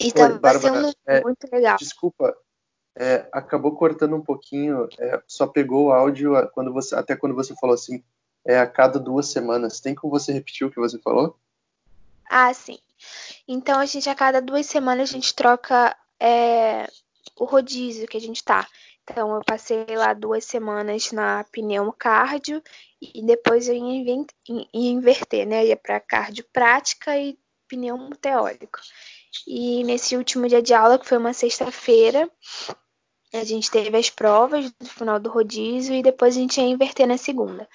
Speaker 2: E estava sendo é, muito legal.
Speaker 1: Desculpa, é, acabou cortando um pouquinho, é, só pegou o áudio quando você, até quando você falou assim, é a cada duas semanas. Tem como você repetir o que você falou?
Speaker 2: Ah, sim. Então a gente a cada duas semanas a gente troca é, o rodízio que a gente tá. Então, eu passei lá duas semanas na pneumocardio e depois eu ia, inverter, né? Ia para cardio prática e pneumo teórico. E nesse último dia de aula, que foi uma sexta-feira, a gente teve as provas no final do rodízio e depois a gente ia inverter na segunda.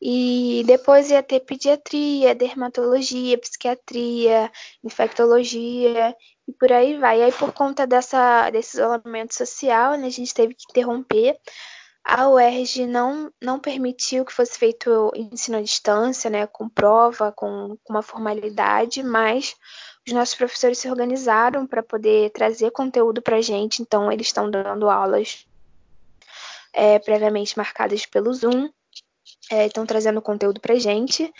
Speaker 2: E depois ia ter pediatria, dermatologia, psiquiatria, infectologia e por aí vai. E aí, por conta dessa, desse isolamento social, né, a gente teve que interromper. A UERJ não, não permitiu que fosse feito ensino à distância, né, com prova, com, com uma formalidade, mas os nossos professores se organizaram para poder trazer conteúdo para a gente, então eles estão dando aulas é, previamente marcadas pelo Zoom, é, estão trazendo conteúdo para a gente.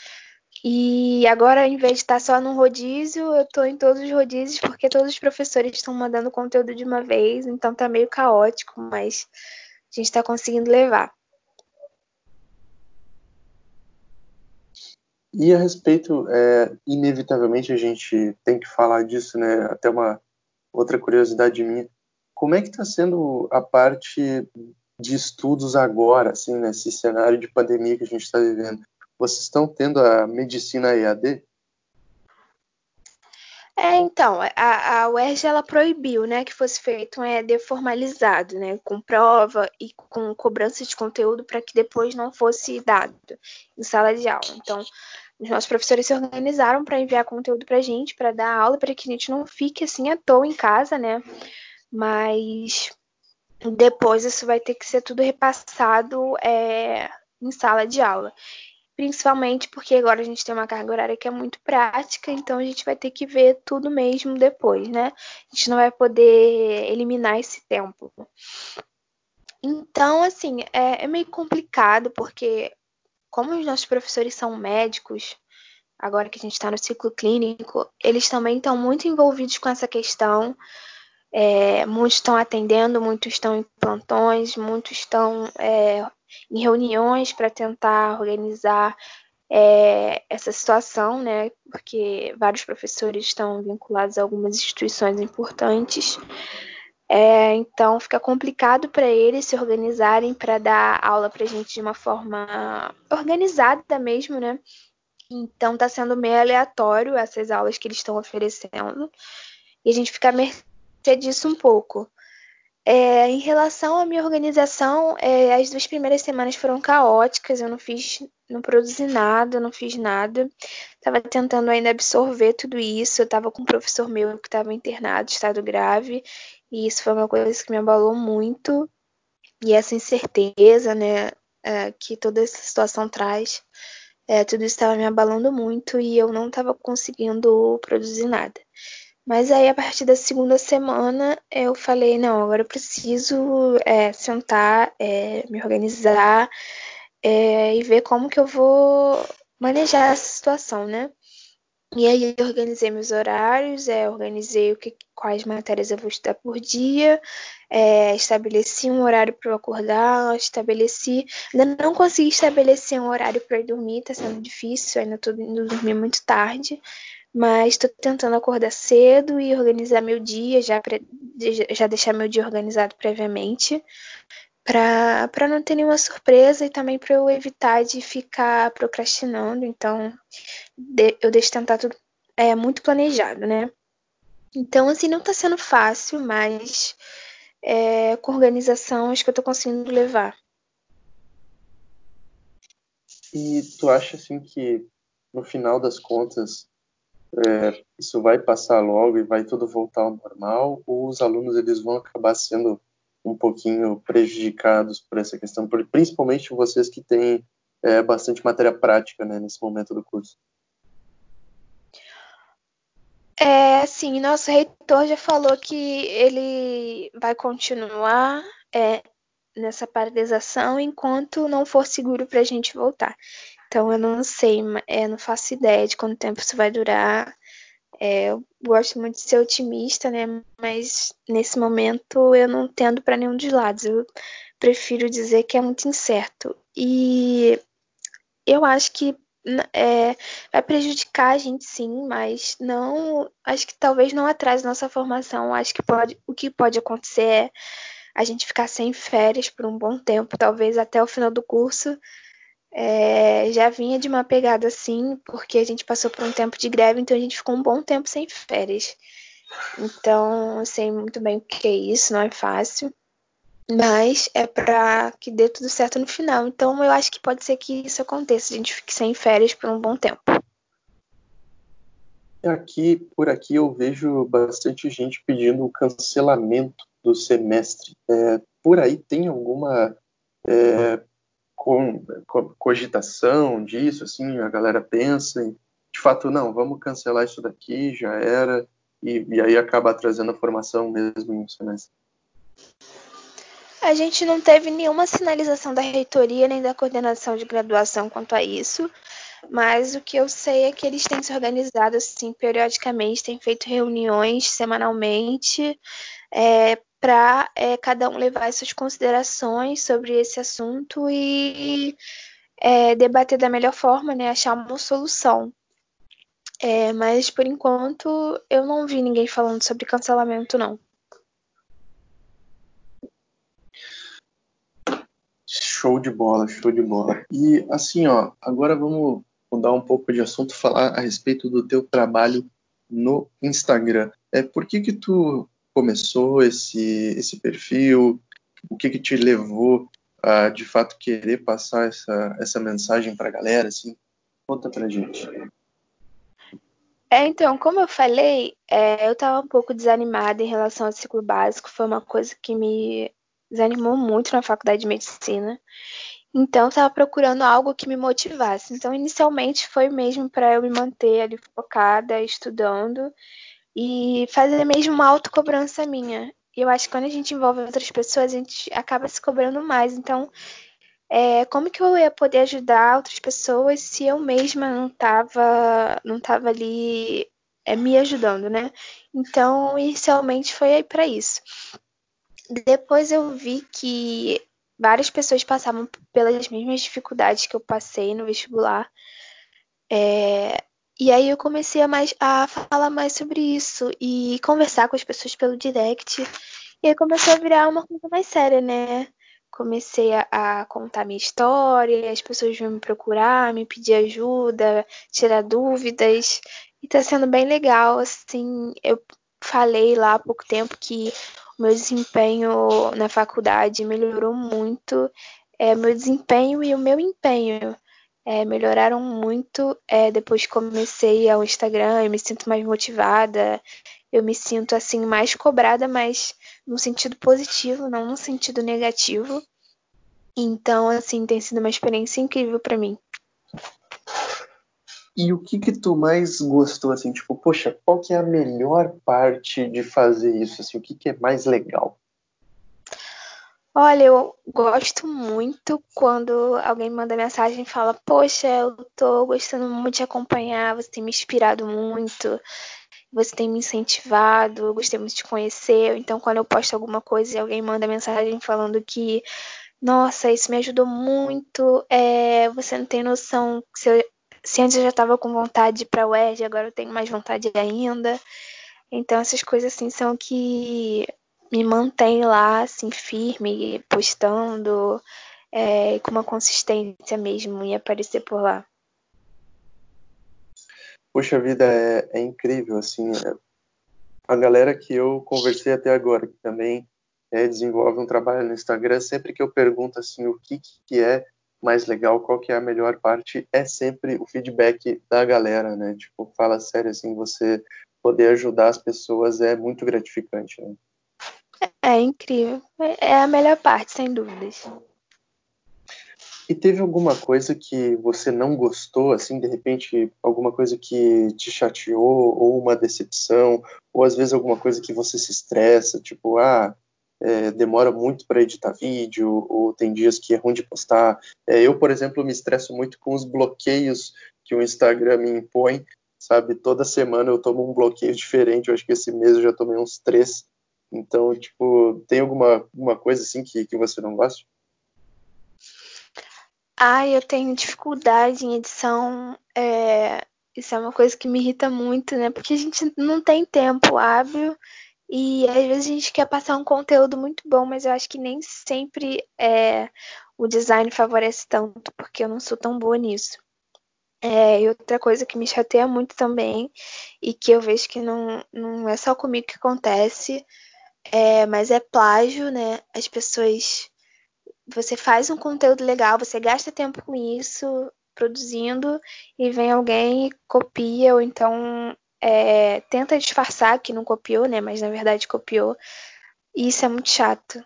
Speaker 2: E agora, em vez de estar só num rodízio, eu estou em todos os rodízios, porque todos os professores estão mandando conteúdo de uma vez, então tá meio caótico, mas a gente está conseguindo levar.
Speaker 1: E a respeito, é, inevitavelmente a gente tem que falar disso, né? Até uma outra curiosidade minha. Como é que está sendo a parte de estudos agora, assim, nesse cenário de pandemia que a gente está vivendo? Vocês estão tendo a medicina EAD?
Speaker 2: É, então, a, a UERJ ela proibiu, né, que fosse feito um EAD formalizado, né, com prova e com cobrança de conteúdo para que depois não fosse dado em sala de aula. Então, os nossos professores se organizaram para enviar conteúdo para a gente, para dar aula, para que a gente não fique assim à toa em casa, né? Mas depois isso vai ter que ser tudo repassado é, em sala de aula principalmente porque agora a gente tem uma carga horária que é muito prática, então a gente vai ter que ver tudo mesmo depois, né? A gente não vai poder eliminar esse tempo. Então, assim, é, é meio complicado, porque como os nossos professores são médicos, agora que a gente está no ciclo clínico, eles também estão muito envolvidos com essa questão. É, muitos estão atendendo, muitos estão em plantões, muitos estão é, em reuniões para tentar organizar é, essa situação, né? Porque vários professores estão vinculados a algumas instituições importantes. É, então fica complicado para eles se organizarem para dar aula para gente de uma forma organizada mesmo, né? Então está sendo meio aleatório essas aulas que eles estão oferecendo e a gente fica a mercê disso um pouco. É, em relação à minha organização, é, as duas primeiras semanas foram caóticas, eu não fiz, não produzi nada, não fiz nada. Estava tentando ainda absorver tudo isso. Eu estava com um professor meu que estava internado, estado grave, e isso foi uma coisa que me abalou muito. E essa incerteza, né, é, que toda essa situação traz, é, tudo isso estava me abalando muito e eu não estava conseguindo produzir nada. Mas aí, a partir da segunda semana, eu falei: não, agora eu preciso é, sentar, é, me organizar é, e ver como que eu vou manejar essa situação, né? E aí eu organizei meus horários, é, organizei o que, quais matérias eu vou estudar por dia, é, estabeleci um horário para eu acordar, estabeleci. Ainda não consegui estabelecer um horário para dormir, tá sendo difícil, ainda tô indo dormir muito tarde mas estou tentando acordar cedo e organizar meu dia, já, já deixar meu dia organizado previamente, para não ter nenhuma surpresa e também para eu evitar de ficar procrastinando. Então, de, eu deixo tentar tudo é, muito planejado, né? Então, assim, não está sendo fácil, mas é, com organização acho que eu estou conseguindo levar.
Speaker 1: E tu acha assim que no final das contas é, isso vai passar logo e vai tudo voltar ao normal, ou os alunos eles vão acabar sendo um pouquinho prejudicados por essa questão, principalmente vocês que têm é, bastante matéria prática né, nesse momento do curso?
Speaker 2: É, sim, nosso reitor já falou que ele vai continuar é, nessa paralisação enquanto não for seguro para a gente voltar. Então eu não sei, é, não faço ideia de quanto tempo isso vai durar. É, eu gosto muito de ser otimista, né? Mas nesse momento eu não tendo para nenhum dos lados. Eu prefiro dizer que é muito incerto. E eu acho que é, vai prejudicar a gente sim, mas não. Acho que talvez não atrase nossa formação. Acho que pode, o que pode acontecer é a gente ficar sem férias por um bom tempo, talvez até o final do curso é, já vinha de uma pegada assim, porque a gente passou por um tempo de greve, então a gente ficou um bom tempo sem férias. Então, eu sei muito bem o que é isso, não é fácil. Mas é para que dê tudo certo no final. Então, eu acho que pode ser que isso aconteça, a gente fique sem férias por um bom tempo.
Speaker 1: Aqui, por aqui, eu vejo bastante gente pedindo o cancelamento do semestre. É, por aí tem alguma é, com, com, cogitação disso, assim, a galera pensa de fato, não, vamos cancelar isso daqui, já era, e, e aí acaba trazendo a formação mesmo em um semestre.
Speaker 2: A gente não teve nenhuma sinalização da reitoria nem da coordenação de graduação quanto a isso, mas o que eu sei é que eles têm se organizado assim periodicamente, têm feito reuniões semanalmente é, para é, cada um levar suas considerações sobre esse assunto e é, debater da melhor forma, né, achar uma solução. É, mas por enquanto eu não vi ninguém falando sobre cancelamento, não.
Speaker 1: Show de bola, show de bola. E assim, ó, agora vamos mudar um pouco de assunto, falar a respeito do teu trabalho no Instagram. É, por que que tu começou esse, esse perfil? O que que te levou a, de fato, querer passar essa, essa mensagem para a galera? Assim? Conta pra gente.
Speaker 2: É, então, como eu falei, é, eu estava um pouco desanimada em relação ao ciclo básico. Foi uma coisa que me desanimou muito na faculdade de medicina. Então, estava procurando algo que me motivasse. Então, inicialmente foi mesmo para eu me manter ali focada, estudando e fazer mesmo uma autocobrança minha. Eu acho que quando a gente envolve outras pessoas, a gente acaba se cobrando mais. Então, é, como que eu ia poder ajudar outras pessoas se eu mesma não estava não tava ali é, me ajudando, né? Então, inicialmente foi para isso. Depois eu vi que várias pessoas passavam pelas mesmas dificuldades que eu passei no vestibular. É, e aí eu comecei a, mais, a falar mais sobre isso e conversar com as pessoas pelo direct. E aí começou a virar uma coisa mais séria, né? comecei a, a, contar minha história, as pessoas vão me procurar, me pedir ajuda, tirar dúvidas, e tá sendo bem legal, assim, eu falei lá há pouco tempo que o meu desempenho na faculdade melhorou muito, é, meu desempenho e o meu empenho é, melhoraram muito é, depois que comecei ao Instagram, eu me sinto mais motivada, eu me sinto assim mais cobrada, mas no sentido positivo, não no sentido negativo. Então, assim, tem sido uma experiência incrível para mim.
Speaker 1: E o que que tu mais gostou, assim, tipo, poxa, qual que é a melhor parte de fazer isso, assim, o que que é mais legal?
Speaker 2: Olha, eu gosto muito quando alguém manda mensagem e fala, poxa, eu tô gostando muito de acompanhar, você tem me inspirado muito, você tem me incentivado, eu gostei muito de conhecer. Então, quando eu posto alguma coisa e alguém manda mensagem falando que, nossa, isso me ajudou muito, é, você não tem noção se, eu, se antes eu já estava com vontade para o UERJ, agora eu tenho mais vontade ainda. Então, essas coisas assim são que me mantêm lá, assim, firme, postando, é, com uma consistência mesmo em aparecer por lá.
Speaker 1: Poxa vida, é, é incrível, assim, é, a galera que eu conversei até agora, que também é, desenvolve um trabalho no Instagram, sempre que eu pergunto, assim, o que, que é mais legal, qual que é a melhor parte, é sempre o feedback da galera, né, tipo, fala sério, assim, você poder ajudar as pessoas é muito gratificante, né?
Speaker 2: É incrível, é a melhor parte, sem dúvidas.
Speaker 1: E teve alguma coisa que você não gostou, assim, de repente, alguma coisa que te chateou, ou uma decepção, ou às vezes alguma coisa que você se estressa, tipo, ah, é, demora muito para editar vídeo, ou tem dias que é ruim de postar. É, eu, por exemplo, me estresso muito com os bloqueios que o Instagram me impõe, sabe? Toda semana eu tomo um bloqueio diferente, eu acho que esse mês eu já tomei uns três. Então, tipo, tem alguma, alguma coisa assim que, que você não gosta?
Speaker 2: Ah, eu tenho dificuldade em edição. É, isso é uma coisa que me irrita muito, né? Porque a gente não tem tempo hábil e às vezes a gente quer passar um conteúdo muito bom, mas eu acho que nem sempre é, o design favorece tanto, porque eu não sou tão boa nisso. É, e outra coisa que me chateia muito também, e que eu vejo que não, não é só comigo que acontece, é, mas é plágio, né? As pessoas você faz um conteúdo legal, você gasta tempo com isso, produzindo, e vem alguém e copia, ou então é, tenta disfarçar que não copiou, né? Mas na verdade copiou. E isso é muito chato.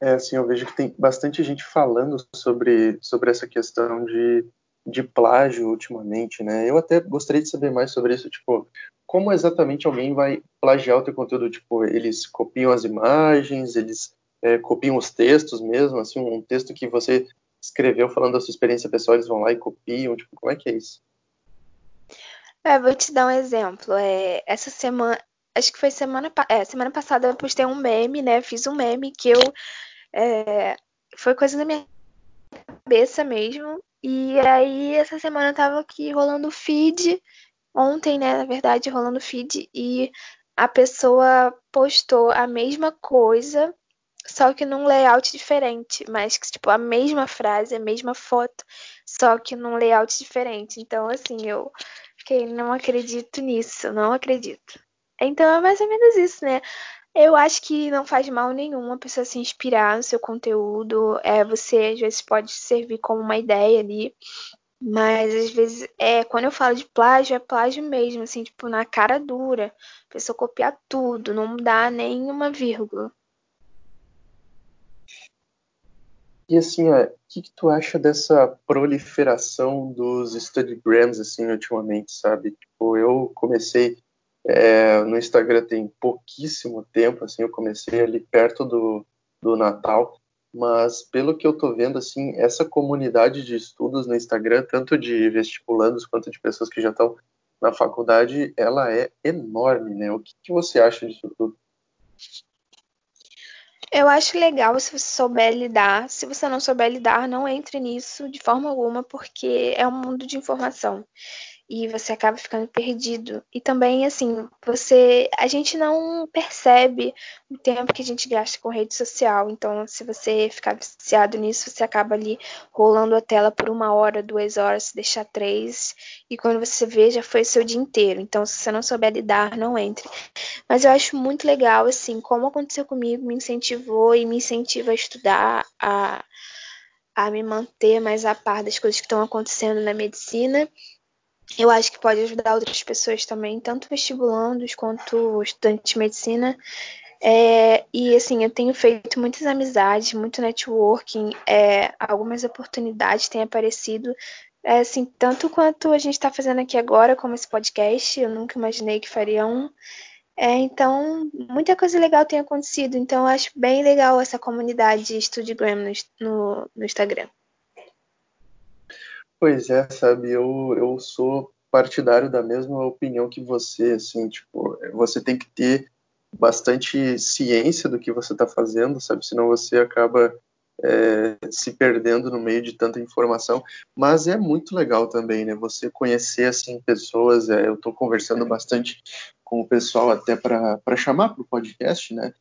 Speaker 1: É, assim, eu vejo que tem bastante gente falando sobre, sobre essa questão de, de plágio ultimamente, né? Eu até gostaria de saber mais sobre isso, tipo, como exatamente alguém vai plagiar o teu conteúdo? Tipo, eles copiam as imagens, eles é, copiam os textos mesmo, assim, um texto que você escreveu falando da sua experiência pessoal, eles vão lá e copiam, tipo, como é que é isso?
Speaker 2: É, vou te dar um exemplo. É, essa semana, acho que foi semana, é, semana passada eu postei um meme, né? Fiz um meme que eu é, foi coisa da minha cabeça mesmo. E aí essa semana eu tava aqui rolando o feed ontem, né, na verdade, rolando feed e a pessoa postou a mesma coisa, só que num layout diferente, mas que tipo a mesma frase, a mesma foto, só que num layout diferente. Então, assim, eu fiquei, não acredito nisso, não acredito. Então é mais ou menos isso, né? Eu acho que não faz mal nenhum a pessoa se inspirar no seu conteúdo. É, você às vezes pode servir como uma ideia ali. Mas às vezes, é, quando eu falo de plágio, é plágio mesmo, assim, tipo, na cara dura. A pessoa copiar tudo, não mudar nenhuma vírgula.
Speaker 1: E assim, o que, que tu acha dessa proliferação dos Studygrams, assim, ultimamente, sabe? Tipo, eu comecei é, no Instagram tem pouquíssimo tempo, assim, eu comecei ali perto do, do Natal, mas pelo que eu tô vendo, assim, essa comunidade de estudos no Instagram, tanto de vestibulandos quanto de pessoas que já estão na faculdade, ela é enorme, né? O que, que você acha disso tudo?
Speaker 2: Eu acho legal se você souber lidar. Se você não souber lidar, não entre nisso de forma alguma, porque é um mundo de informação e você acaba ficando perdido. E também, assim, você. A gente não percebe o tempo que a gente gasta com rede social. Então, se você ficar viciado nisso, você acaba ali rolando a tela por uma hora, duas horas, se deixar três. E quando você vê, já foi seu dia inteiro. Então, se você não souber lidar, não entre. Mas eu acho muito legal, assim, como aconteceu comigo, me incentivou e me incentiva a estudar, a, a me manter mais a par das coisas que estão acontecendo na medicina eu acho que pode ajudar outras pessoas também, tanto vestibulandos quanto estudantes de medicina. É, e assim, eu tenho feito muitas amizades, muito networking, é, algumas oportunidades têm aparecido, é, assim, tanto quanto a gente está fazendo aqui agora, como esse podcast, eu nunca imaginei que faria um. É, então, muita coisa legal tem acontecido, então eu acho bem legal essa comunidade StudyGram no, no, no Instagram.
Speaker 1: Pois é, sabe, eu, eu sou partidário da mesma opinião que você, assim, tipo, você tem que ter bastante ciência do que você está fazendo, sabe, senão você acaba é, se perdendo no meio de tanta informação, mas é muito legal também, né, você conhecer, assim, pessoas, é, eu estou conversando bastante com o pessoal até para chamar para o podcast, né,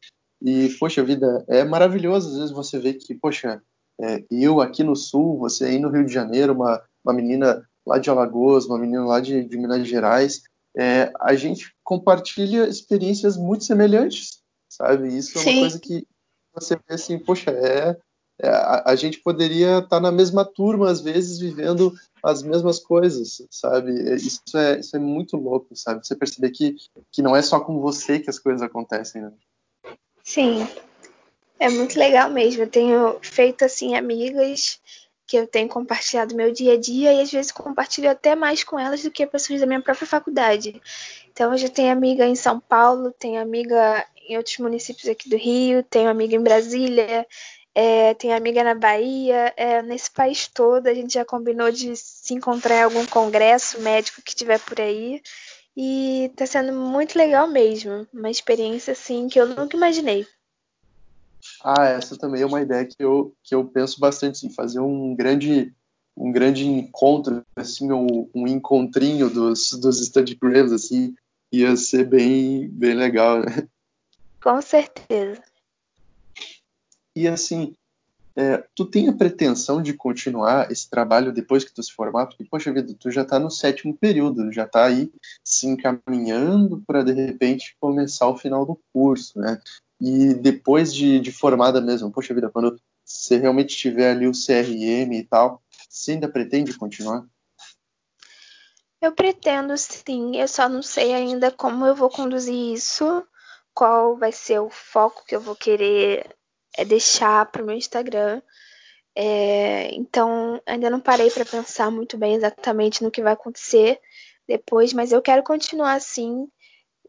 Speaker 1: e, poxa vida, é maravilhoso, às vezes você vê que, poxa, é, eu aqui no Sul, você aí no Rio de Janeiro, uma, uma menina lá de Alagoas, uma menina lá de, de Minas Gerais, é, a gente compartilha experiências muito semelhantes, sabe? Isso é uma coisa que você vê assim, poxa, é, é a, a, gente poderia estar na mesma turma às vezes vivendo as mesmas coisas, sabe? É, isso é, isso é muito louco, sabe? Você perceber que, que não é só com você que as coisas acontecem, né?
Speaker 2: Sim, é muito legal mesmo. Eu tenho feito assim amigas que eu tenho compartilhado meu dia a dia e às vezes compartilho até mais com elas do que pessoas da minha própria faculdade. Então eu já tenho amiga em São Paulo, tenho amiga em outros municípios aqui do Rio, tenho amiga em Brasília, é, tenho amiga na Bahia, é, nesse país todo a gente já combinou de se encontrar em algum congresso médico que tiver por aí. E tá sendo muito legal mesmo, uma experiência assim que eu nunca imaginei.
Speaker 1: Ah, essa também é uma ideia que eu, que eu penso bastante, assim, fazer um grande um grande encontro, assim, ou um encontrinho dos, dos Instagrams, assim, ia ser bem, bem legal, né?
Speaker 2: Com certeza.
Speaker 1: E assim, é, tu tem a pretensão de continuar esse trabalho depois que tu se formar? Porque, poxa vida, tu já está no sétimo período, já está aí se encaminhando para, de repente, começar o final do curso, né? E depois de, de formada mesmo, poxa vida, quando você realmente tiver ali o CRM e tal, você ainda pretende continuar?
Speaker 2: Eu pretendo sim, eu só não sei ainda como eu vou conduzir isso, qual vai ser o foco que eu vou querer é, deixar para o meu Instagram. É, então, ainda não parei para pensar muito bem exatamente no que vai acontecer depois, mas eu quero continuar assim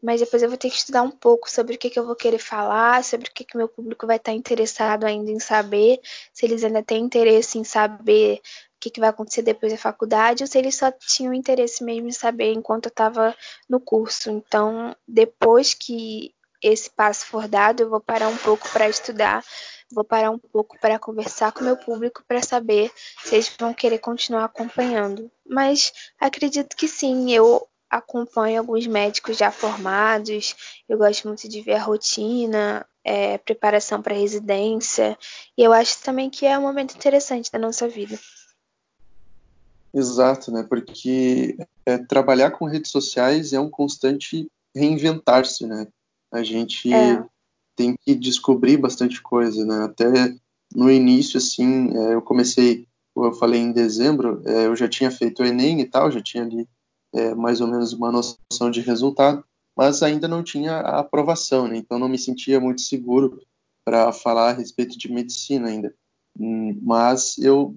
Speaker 2: mas depois eu vou ter que estudar um pouco sobre o que, que eu vou querer falar, sobre o que, que meu público vai estar interessado ainda em saber, se eles ainda têm interesse em saber o que, que vai acontecer depois da faculdade, ou se eles só tinham interesse mesmo em saber enquanto eu estava no curso. Então, depois que esse passo for dado, eu vou parar um pouco para estudar, vou parar um pouco para conversar com meu público para saber se eles vão querer continuar acompanhando. Mas acredito que sim, eu acompanho alguns médicos já formados, eu gosto muito de ver a rotina, é, preparação para residência, e eu acho também que é um momento interessante da nossa vida.
Speaker 1: Exato, né? Porque é, trabalhar com redes sociais é um constante reinventar-se, né? A gente é. tem que descobrir bastante coisa, né? Até no início, assim, é, eu comecei, eu falei em dezembro, é, eu já tinha feito o Enem e tal, já tinha ali é, mais ou menos uma noção de resultado, mas ainda não tinha a aprovação, né? Então não me sentia muito seguro para falar a respeito de medicina ainda. Hum, mas eu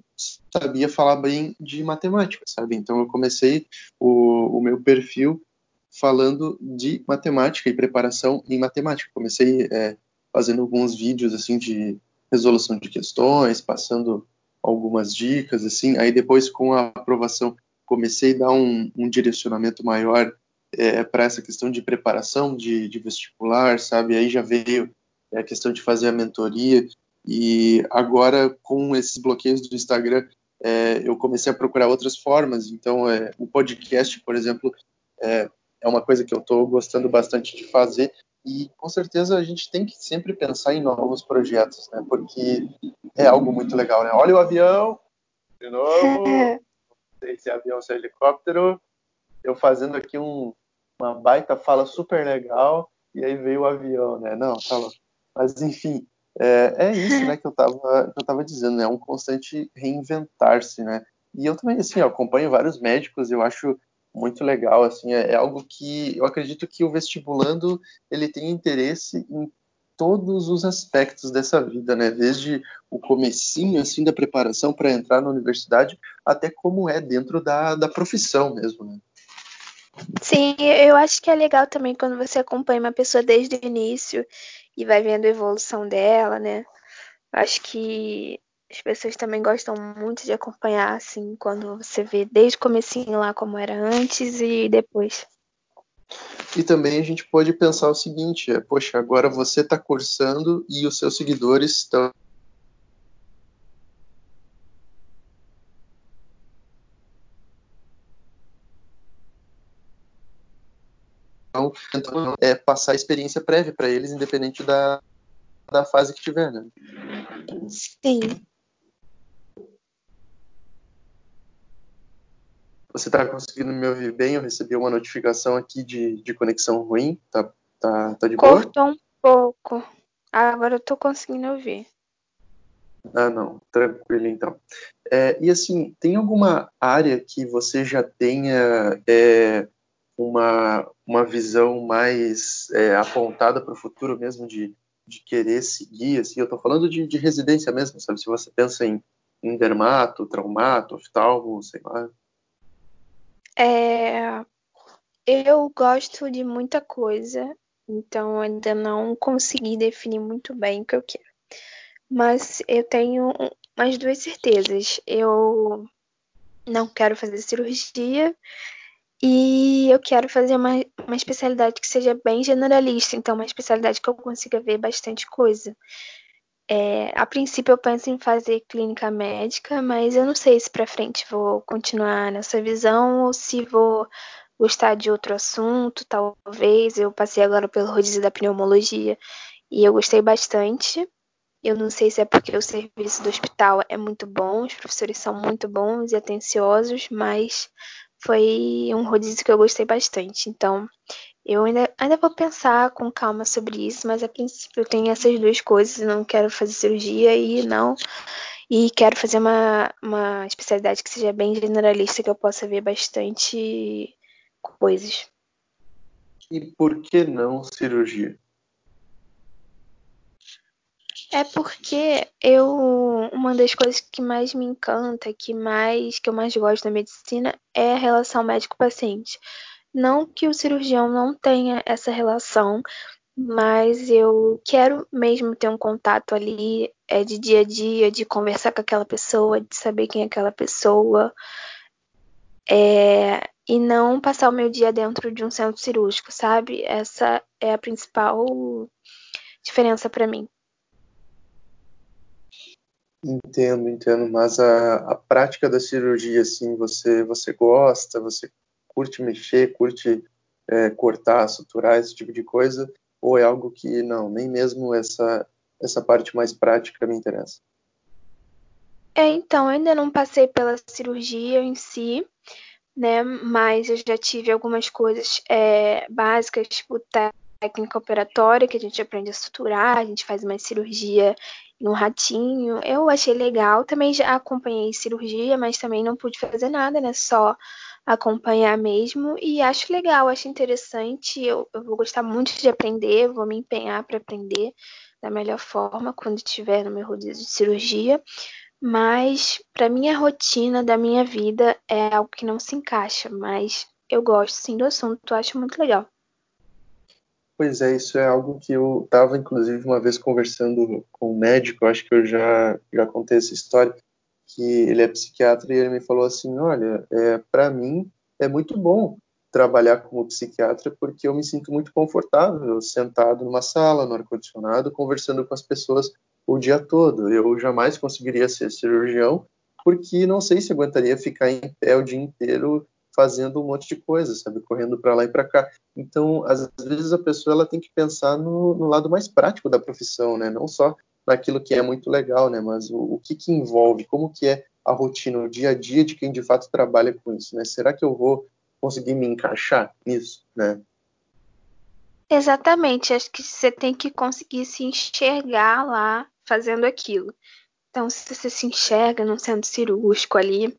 Speaker 1: sabia falar bem de matemática, sabe? Então eu comecei o, o meu perfil falando de matemática e preparação em matemática. Comecei é, fazendo alguns vídeos assim de resolução de questões, passando algumas dicas assim. Aí depois com a aprovação comecei a dar um, um direcionamento maior é, para essa questão de preparação de, de, vestibular, sabe? Aí já veio a questão de fazer a mentoria e agora com esses bloqueios do Instagram é, eu comecei a procurar outras formas. Então é, o podcast, por exemplo, é, é uma coisa que eu estou gostando bastante de fazer e com certeza a gente tem que sempre pensar em novos projetos, né? Porque é algo muito legal, né? Olha o avião, de novo, esse avião, esse helicóptero, eu fazendo aqui um, uma baita fala super legal e aí veio o avião, né? Não, tá louco. Mas enfim, é, é isso, né? Que eu tava, que eu tava dizendo, né? É um constante reinventar-se, né? E eu também, assim, acompanho vários médicos, eu acho muito legal, assim, é, é, algo que eu acredito que o vestibulando ele tem interesse em todos os aspectos dessa vida, né? Desde o comecinho, assim, da preparação para entrar na universidade, até como é dentro da, da profissão mesmo, né?
Speaker 2: Sim, eu acho que é legal também quando você acompanha uma pessoa desde o início e vai vendo a evolução dela, né? Acho que as pessoas também gostam muito de acompanhar, assim, quando você vê desde o comecinho lá como era antes e depois.
Speaker 1: E também a gente pode pensar o seguinte, é, poxa, agora você está cursando e os seus seguidores estão então, é passar a experiência prévia para eles, independente da, da fase que tiver, né?
Speaker 2: Sim.
Speaker 1: Você está conseguindo me ouvir bem? Eu recebi uma notificação aqui de, de conexão ruim. Tá, tá, tá de boa?
Speaker 2: Cortou um pouco. Agora eu estou conseguindo ouvir.
Speaker 1: Ah, não. Tranquilo, então. É, e assim, tem alguma área que você já tenha é, uma, uma visão mais é, apontada para o futuro mesmo de, de querer seguir? Assim, eu estou falando de, de residência mesmo, sabe? Se você pensa em, em dermato, traumato, oftalmo, sei lá.
Speaker 2: É, eu gosto de muita coisa, então ainda não consegui definir muito bem o que eu quero. Mas eu tenho umas duas certezas. Eu não quero fazer cirurgia e eu quero fazer uma, uma especialidade que seja bem generalista, então uma especialidade que eu consiga ver bastante coisa. É, a princípio eu penso em fazer clínica médica, mas eu não sei se para frente vou continuar nessa visão ou se vou gostar de outro assunto, talvez. Eu passei agora pelo rodízio da pneumologia e eu gostei bastante. Eu não sei se é porque o serviço do hospital é muito bom, os professores são muito bons e atenciosos, mas foi um rodízio que eu gostei bastante. Então, eu ainda, ainda vou pensar com calma sobre isso, mas a princípio eu tenho essas duas coisas. Não quero fazer cirurgia e não. E quero fazer uma, uma especialidade que seja bem generalista, que eu possa ver bastante coisas.
Speaker 1: E por que não cirurgia?
Speaker 2: É porque eu uma das coisas que mais me encanta, que mais que eu mais gosto da medicina é a relação médico-paciente. Não que o cirurgião não tenha essa relação, mas eu quero mesmo ter um contato ali é, de dia a dia, de conversar com aquela pessoa, de saber quem é aquela pessoa, é, e não passar o meu dia dentro de um centro cirúrgico, sabe? Essa é a principal diferença para mim.
Speaker 1: Entendo, entendo, mas a, a prática da cirurgia, assim, você, você gosta, você curte mexer, curte é, cortar, suturar, esse tipo de coisa, ou é algo que não, nem mesmo essa, essa parte mais prática me interessa?
Speaker 2: É, então, eu ainda não passei pela cirurgia em si, né? Mas eu já tive algumas coisas é, básicas, tipo técnica operatória, que a gente aprende a suturar, a gente faz uma cirurgia no ratinho. Eu achei legal. Também já acompanhei cirurgia, mas também não pude fazer nada, né? Só acompanhar mesmo. E acho legal, acho interessante. Eu, eu vou gostar muito de aprender, vou me empenhar para aprender da melhor forma quando estiver no meu rodízio de cirurgia. Mas para minha rotina da minha vida é algo que não se encaixa, mas eu gosto sim do assunto, acho muito legal.
Speaker 1: Pois é, isso é algo que eu estava, inclusive, uma vez conversando com um médico, acho que eu já, já contei essa história, que ele é psiquiatra e ele me falou assim, olha, é, para mim é muito bom trabalhar como psiquiatra porque eu me sinto muito confortável sentado numa sala, no ar-condicionado, conversando com as pessoas o dia todo. Eu jamais conseguiria ser cirurgião porque não sei se aguentaria ficar em pé o dia inteiro fazendo um monte de coisa, sabe, correndo para lá e para cá. Então, às vezes a pessoa ela tem que pensar no, no, lado mais prático da profissão, né? Não só naquilo que é muito legal, né? Mas o, o que que envolve, como que é a rotina, o dia a dia de quem de fato trabalha com isso, né? Será que eu vou conseguir me encaixar nisso, né?
Speaker 2: Exatamente, acho que você tem que conseguir se enxergar lá fazendo aquilo. Então, se você se enxerga num centro cirúrgico ali,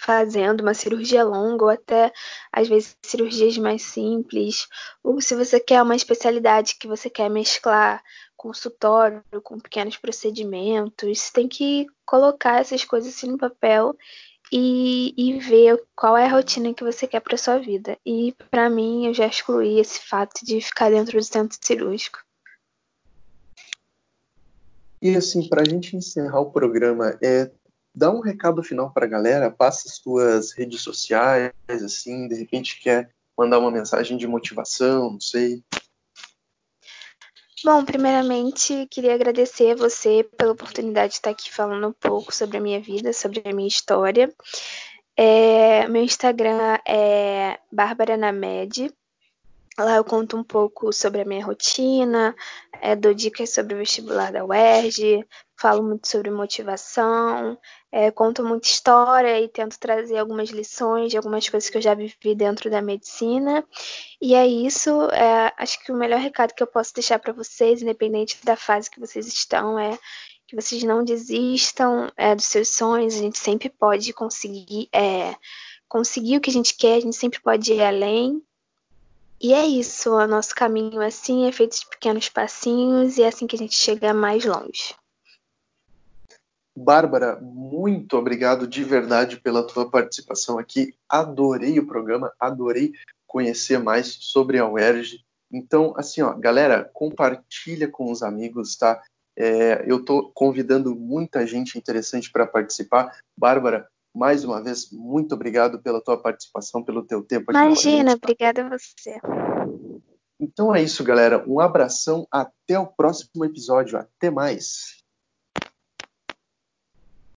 Speaker 2: fazendo uma cirurgia longa ou até às vezes cirurgias mais simples, ou se você quer uma especialidade que você quer mesclar consultório com pequenos procedimentos, você tem que colocar essas coisas assim no papel e, e ver qual é a rotina que você quer para sua vida. E para mim, eu já excluí esse fato de ficar dentro do centro cirúrgico.
Speaker 1: E assim, para a gente encerrar o programa, é, dá um recado final para a galera, passa as suas redes sociais, assim, de repente quer mandar uma mensagem de motivação, não sei.
Speaker 2: Bom, primeiramente queria agradecer a você pela oportunidade de estar aqui falando um pouco sobre a minha vida, sobre a minha história. É, meu Instagram é Bárbara Named. Lá eu conto um pouco sobre a minha rotina, é, dou dicas sobre o vestibular da UERJ, falo muito sobre motivação, é, conto muita história e tento trazer algumas lições de algumas coisas que eu já vivi dentro da medicina. E é isso. É, acho que o melhor recado que eu posso deixar para vocês, independente da fase que vocês estão, é que vocês não desistam é, dos seus sonhos. A gente sempre pode conseguir, é, conseguir o que a gente quer, a gente sempre pode ir além. E é isso, o nosso caminho assim é feito de pequenos passinhos e é assim que a gente chega mais longe.
Speaker 1: Bárbara, muito obrigado de verdade pela tua participação aqui. Adorei o programa, adorei conhecer mais sobre a UERJ. Então, assim, ó, galera, compartilha com os amigos, tá? É, eu estou convidando muita gente interessante para participar. Bárbara, mais uma vez, muito obrigado pela tua participação, pelo teu tempo
Speaker 2: aqui. Imagina, obrigada a você.
Speaker 1: Então é isso, galera. Um abração. Até o próximo episódio. Até mais.